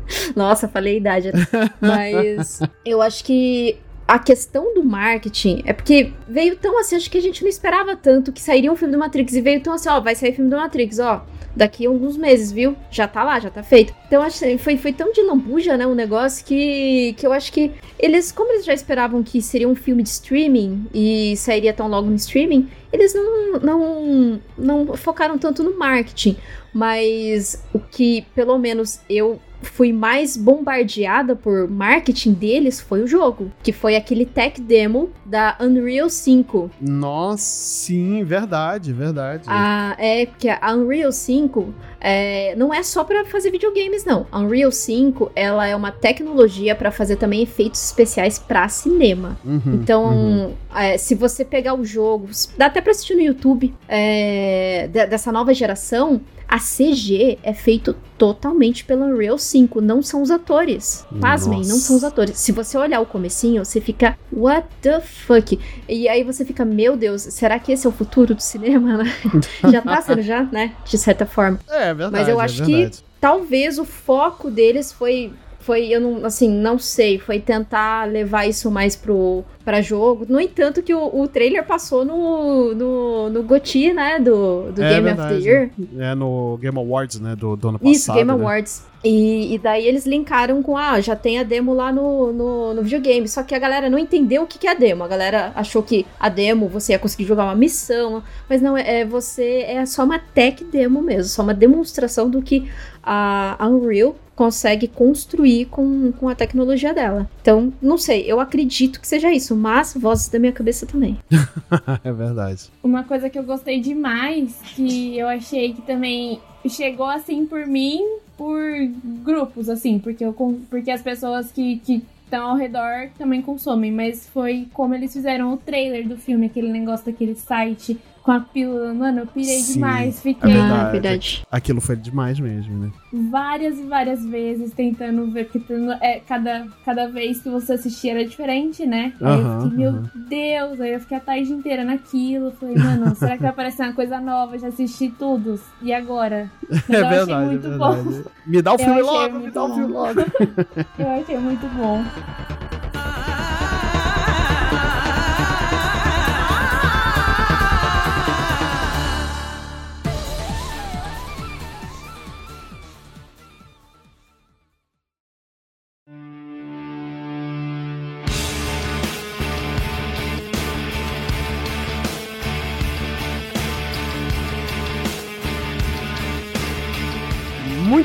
Nossa, falei a idade. Mas eu acho que a questão do marketing é porque veio tão assim, acho que a gente não esperava tanto que sairia um filme do Matrix e veio tão assim, ó, vai sair filme do Matrix, ó daqui a alguns meses, viu? Já tá lá, já tá feito. Então acho que foi, foi tão de lambuja, né? Um negócio que, que eu acho que eles, como eles já esperavam que seria um filme de streaming e sairia tão logo no streaming, eles não, não, não focaram tanto no marketing. Mas o que, pelo menos, eu fui mais bombardeada por marketing deles foi o jogo, que foi aquele tech demo da Unreal 5. Nossa, sim, verdade, verdade. Ah, é porque a Unreal 5 é, não é só para fazer videogames não. A Unreal 5, ela é uma tecnologia para fazer também efeitos especiais para cinema. Uhum, então, uhum. É, se você pegar o jogo, dá até para assistir no YouTube é, dessa nova geração, a CG é feito totalmente pela Unreal 5, não são os atores. Pasmem, não são os atores. Se você olhar o comecinho, você fica, what the fuck? E aí você fica, meu Deus, será que esse é o futuro do cinema, já tá sendo, já, né? De certa forma. É, é verdade. Mas eu é acho que talvez o foco deles foi foi, eu não, assim, não sei, foi tentar levar isso mais pro, pra jogo. No entanto, que o, o trailer passou no, no, no GOTY, né, do, do é Game verdade. of the Year. É, no Game Awards, né, do, do ano passado. Isso, Game né? Awards. E, e, daí eles linkaram com, ah, já tem a demo lá no, no, no, videogame. Só que a galera não entendeu o que, que é a demo. A galera achou que a demo você ia conseguir jogar uma missão. Mas não, é, é você é só uma tech demo mesmo, só uma demonstração do que a, a Unreal consegue construir com, com a tecnologia dela. Então, não sei, eu acredito que seja isso, mas vozes da minha cabeça também. é verdade. Uma coisa que eu gostei demais, que eu achei que também chegou assim por mim, por grupos, assim, porque, eu, porque as pessoas que, que estão ao redor também consomem, mas foi como eles fizeram o trailer do filme, aquele negócio daquele site com a pílula. Mano, eu pirei Sim, demais. Fiquei. É verdade. Ah, verdade. Aquilo foi demais mesmo, né? Várias e várias vezes tentando ver, porque é, cada, cada vez que você assistia era diferente, né? Aí eu fiquei, meu Deus, aí eu fiquei a tarde inteira naquilo. Falei, mano, será que vai aparecer uma coisa nova? Já assisti tudo. E agora? Mas é eu verdade, achei muito é bom. Me dá o filme logo, me dá o filme logo. eu achei muito bom.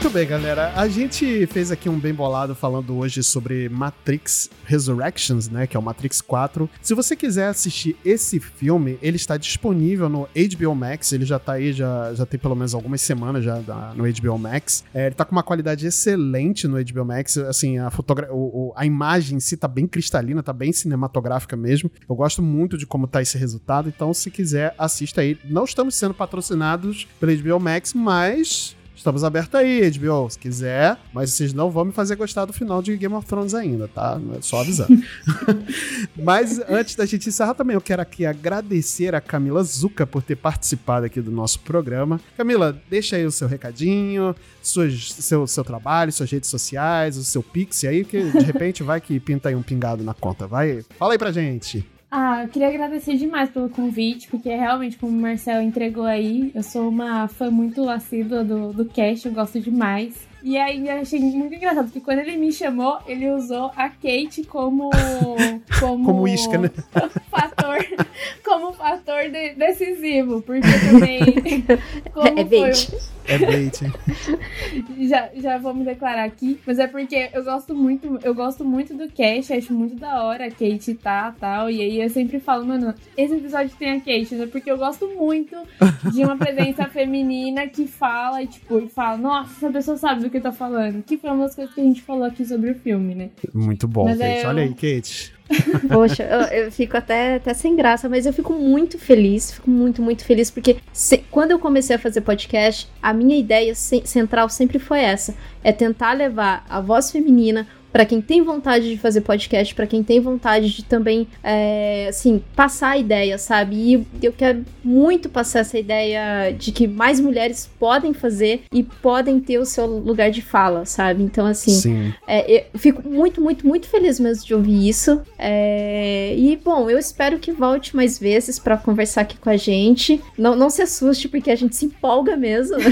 Muito bem, galera. A gente fez aqui um bem bolado falando hoje sobre Matrix Resurrections, né? Que é o Matrix 4. Se você quiser assistir esse filme, ele está disponível no HBO Max. Ele já tá aí, já, já tem pelo menos algumas semanas já no HBO Max. É, ele tá com uma qualidade excelente no HBO Max. Assim, a, fotogra o, a imagem em si tá bem cristalina, tá bem cinematográfica mesmo. Eu gosto muito de como tá esse resultado. Então, se quiser, assista aí. Não estamos sendo patrocinados pelo HBO Max, mas Estamos abertos aí, HBO, se quiser, mas vocês não vão me fazer gostar do final de Game of Thrones ainda, tá? É só avisando. mas antes da gente encerrar também, eu quero aqui agradecer a Camila Zuca por ter participado aqui do nosso programa. Camila, deixa aí o seu recadinho, suas, seu, seu trabalho, suas redes sociais, o seu Pix aí, que de repente vai que pinta aí um pingado na conta. Vai, fala aí pra gente. Ah, eu queria agradecer demais pelo convite, porque realmente, como o Marcel entregou aí, eu sou uma fã muito assídua do, do cast, eu gosto demais. E aí eu achei muito engraçado, porque quando ele me chamou, ele usou a Kate como. Como, como isca, né? Fator, como fator de, decisivo, porque também. Como é, é É bait. já, já vou me declarar aqui, mas é porque eu gosto muito, eu gosto muito do cast, acho muito da hora a Kate tá, tal, e aí eu sempre falo, mano, esse episódio tem a Kate, né? Porque eu gosto muito de uma presença feminina que fala e, tipo, e fala, nossa, essa pessoa sabe do que tá falando. Que foi uma das coisas que a gente falou aqui sobre o filme, né? Muito bom, Mas Kate. é Olha eu- aí, Kate. Poxa, eu, eu fico até, até sem graça, mas eu fico muito feliz, fico muito, muito feliz, porque se- quando eu comecei a fazer podcast, a minha ideia ce- central sempre foi essa: é tentar levar a voz feminina pra quem tem vontade de fazer podcast, pra quem tem vontade de também, é, assim, passar a ideia, sabe? E eu quero muito passar essa ideia de que mais mulheres podem fazer e podem ter o seu lugar de fala, sabe? Então, assim, Sim. é, eu fico muito, muito, muito feliz mesmo de ouvir isso. É, e, bom, eu espero que volte mais vezes pra conversar aqui com a gente. Não, não se assuste, porque a gente se empolga mesmo né?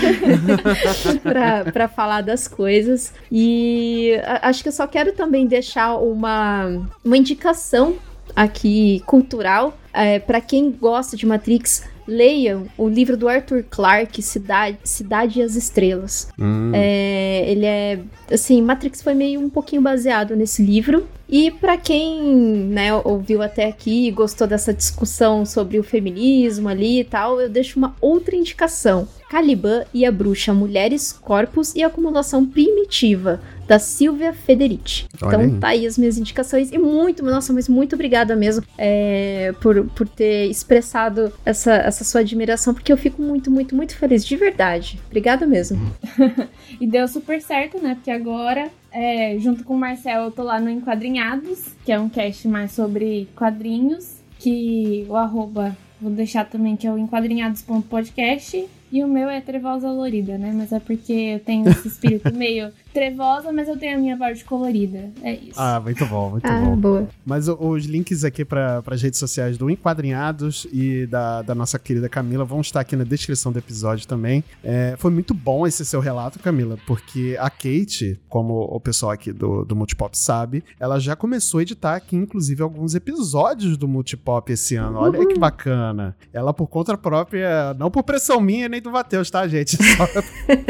pra, pra falar das coisas. E acho que eu só quero também deixar uma, uma indicação aqui cultural é, para quem gosta de Matrix. Leiam o livro do Arthur Clarke, Cidade, Cidade e as Estrelas. Hum. É, ele é. Assim, Matrix foi meio um pouquinho baseado nesse livro. E pra quem né, ouviu até aqui e gostou dessa discussão sobre o feminismo ali e tal, eu deixo uma outra indicação. Caliban e a Bruxa, Mulheres, Corpos e Acumulação Primitiva, da Silvia Federici. Olha então aí. tá aí as minhas indicações. E muito, nossa, mas muito obrigada mesmo é, por, por ter expressado essa, essa sua admiração, porque eu fico muito, muito, muito feliz, de verdade. Obrigada mesmo. E deu super certo, né? Porque agora, é, junto com o Marcel, eu tô lá no Enquadrinhados, que é um cast mais sobre quadrinhos, que o arroba, vou deixar também, que é o enquadrinhados.podcast. E o meu é Trevosa Lorida, né? Mas é porque eu tenho esse espírito meio trevosa, mas eu tenho a minha parte colorida. É isso. Ah, muito bom, muito Ah, bom. boa. Mas os links aqui para as redes sociais do Enquadrinhados e da, da nossa querida Camila vão estar aqui na descrição do episódio também. É, foi muito bom esse seu relato, Camila, porque a Kate, como o pessoal aqui do, do Multipop sabe, ela já começou a editar aqui, inclusive, alguns episódios do Multipop esse ano. Olha aí que bacana. Ela, por conta própria, não por pressão minha nem do Matheus, tá, gente? Só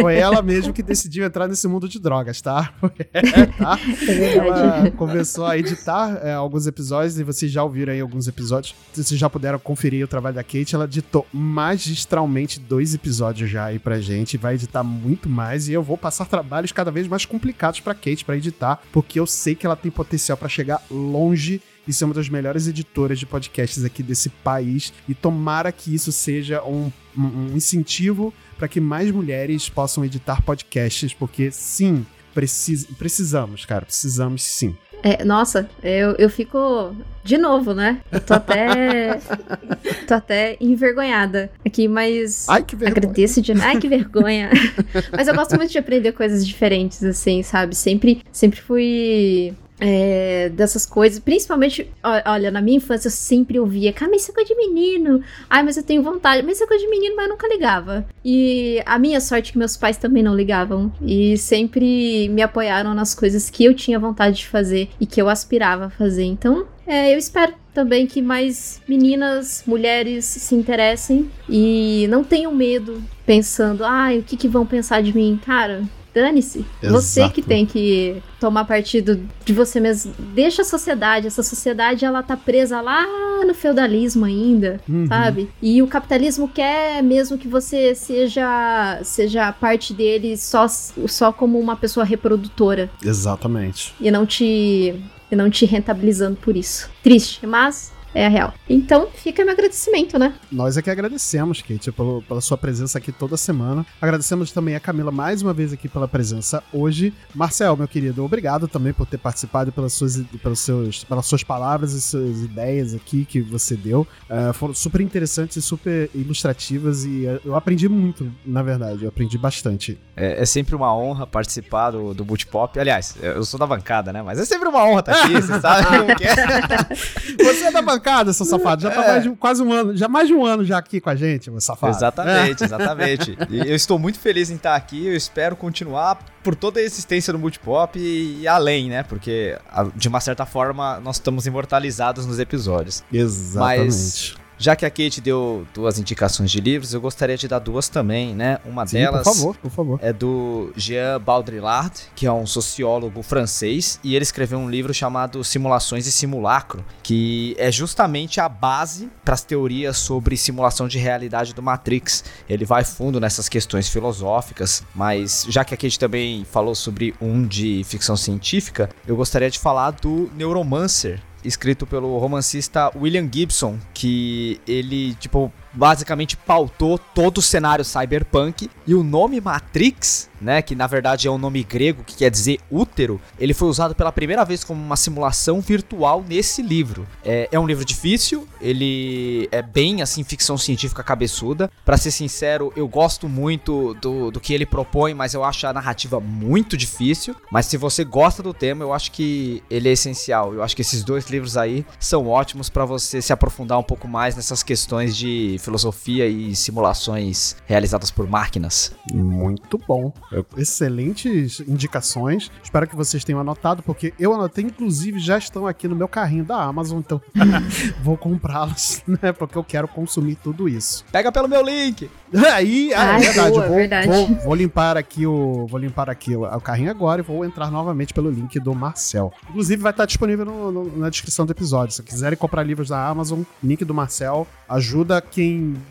foi ela mesmo que decidiu entrar nesse mundo de drogas, tá? É, tá? É. Ela começou a editar é, alguns episódios e vocês já ouviram aí alguns episódios. Vocês já puderam conferir o trabalho da Kate. Ela editou magistralmente dois episódios já aí pra gente. Vai editar muito mais e eu vou passar trabalhos cada vez mais complicados pra Kate pra editar, porque eu sei que ela tem potencial pra chegar longe e ser uma das melhores editoras de podcasts aqui desse país. E tomara que isso seja um- um incentivo para que mais mulheres possam editar podcasts, porque sim, precis- precisamos, cara, precisamos sim. É, nossa, eu, eu fico de novo, né? Eu tô até. tô até envergonhada aqui, mas. Ai, que vergonha. Agradeço de. Ai, que vergonha. Mas eu gosto muito de aprender coisas diferentes, assim, sabe? Sempre, sempre fui. é, dessas coisas, principalmente, olha, na minha infância eu sempre ouvia, cara, mas isso é coisa de menino, ai, mas eu tenho vontade, mas isso é coisa de menino, mas eu nunca ligava. E a minha sorte é que meus pais também não ligavam, e sempre me apoiaram nas coisas que eu tinha vontade de fazer e que eu aspirava a fazer. Então, é, eu espero também que mais meninas, mulheres se interessem e não tenham medo pensando, ai, o que, que vão pensar de mim? Cara, dane-se. Você que tem que tomar partido de você mesmo. Deixa a sociedade. Essa sociedade, ela tá presa lá no feudalismo ainda, Uhum. sabe? E o capitalismo quer mesmo que você seja, seja parte dele só, só como uma pessoa reprodutora Exatamente. e não te e não te rentabilizando por isso. Triste, mas é a real. Então, fica meu agradecimento, né? Nós é que agradecemos, Kate, pelo- pela sua presença aqui toda semana. Agradecemos também a Camila mais uma vez aqui pela presença hoje. Marcel, meu querido, obrigado também por ter participado pelas suas, pelos seus, pelas suas palavras e suas ideias aqui que você deu. Eh, foram super interessantes e super ilustrativas e eh, eu aprendi muito, na verdade. Eu aprendi bastante. É, é sempre uma honra participar do, do Multipop. Aliás, eu sou da bancada, né? Mas é sempre uma honra estar aqui, como que é. Você é da bancada, seu safado. Já tá É. mais de um- quase um ano, já mais de um ano já aqui com a gente, meu safado. Exatamente, exatamente. E eu estou muito feliz em estar aqui. Eu espero continuar por toda a existência do Multipop e, e além, né? Porque, de uma certa forma, nós estamos imortalizados nos episódios. Exatamente. Mas Já que a Kate deu duas indicações de livros, eu gostaria de dar duas também, né? Uma Sim, delas por favor, por favor. é do Jean Baudrillard, que é um sociólogo francês, e ele escreveu um livro chamado Simulações e Simulacro, que é justamente a base para as teorias sobre simulação de realidade do Matrix. Ele vai fundo nessas questões filosóficas, mas já que a Kate também falou sobre um de ficção científica, eu gostaria de falar do Neuromancer, escrito pelo romancista William Gibson, que ele, tipo, basicamente pautou todo o cenário cyberpunk e o nome Matrix, né, que na verdade é um nome grego que quer dizer útero, ele foi usado pela primeira vez como uma simulação virtual nesse livro. É, é um livro difícil, ele é bem assim ficção científica cabeçuda. Para ser sincero, eu gosto muito do, do que ele propõe, mas eu acho a narrativa muito difícil. Mas se você gosta do tema, eu acho que ele é essencial. Eu acho que esses dois livros aí são ótimos para você se aprofundar um pouco mais nessas questões de filosofia e simulações realizadas por máquinas. Muito bom. Excelentes indicações. Espero que vocês tenham anotado, porque eu anotei, inclusive, já estão aqui no meu carrinho da Amazon, então vou comprá-las, né? Porque eu quero consumir tudo isso. Pega pelo meu link. Aí, é Ai, verdade. boa, vou, verdade. Vou, vou limpar aqui o, vou limpar aqui o, o carrinho agora e vou entrar novamente pelo link do Marcel. Inclusive vai estar disponível no- no- na descrição do episódio. Se quiserem comprar livros da Amazon, link do Marcel ajuda quem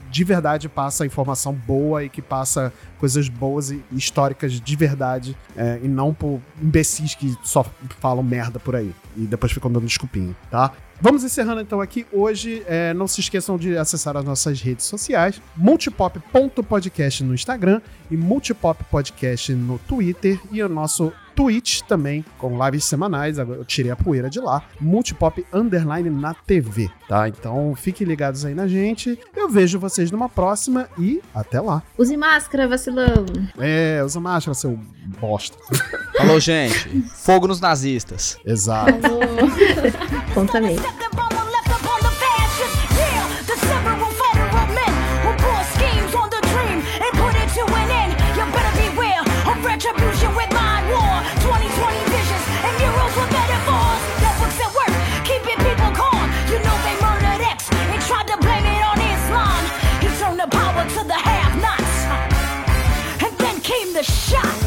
de verdade passa informação boa e que passa coisas boas e históricas de verdade é, e não por imbecis que só falam merda por aí e depois ficam dando desculpinha, tá? Vamos encerrando então aqui hoje. É, não se esqueçam de acessar as nossas redes sociais: multipop.podcast no Instagram e multipop podcast no Twitter e o nosso Twitch também, com lives semanais. Agora eu tirei a poeira de lá. Multipop underline na TV, tá? Então fiquem ligados aí na gente. Eu vejo vocês numa próxima e até lá. Use máscara, vacilão. É, usa máscara, seu bosta. Falou, gente. Fogo nos nazistas. Exato. Conta mesmo. The shot.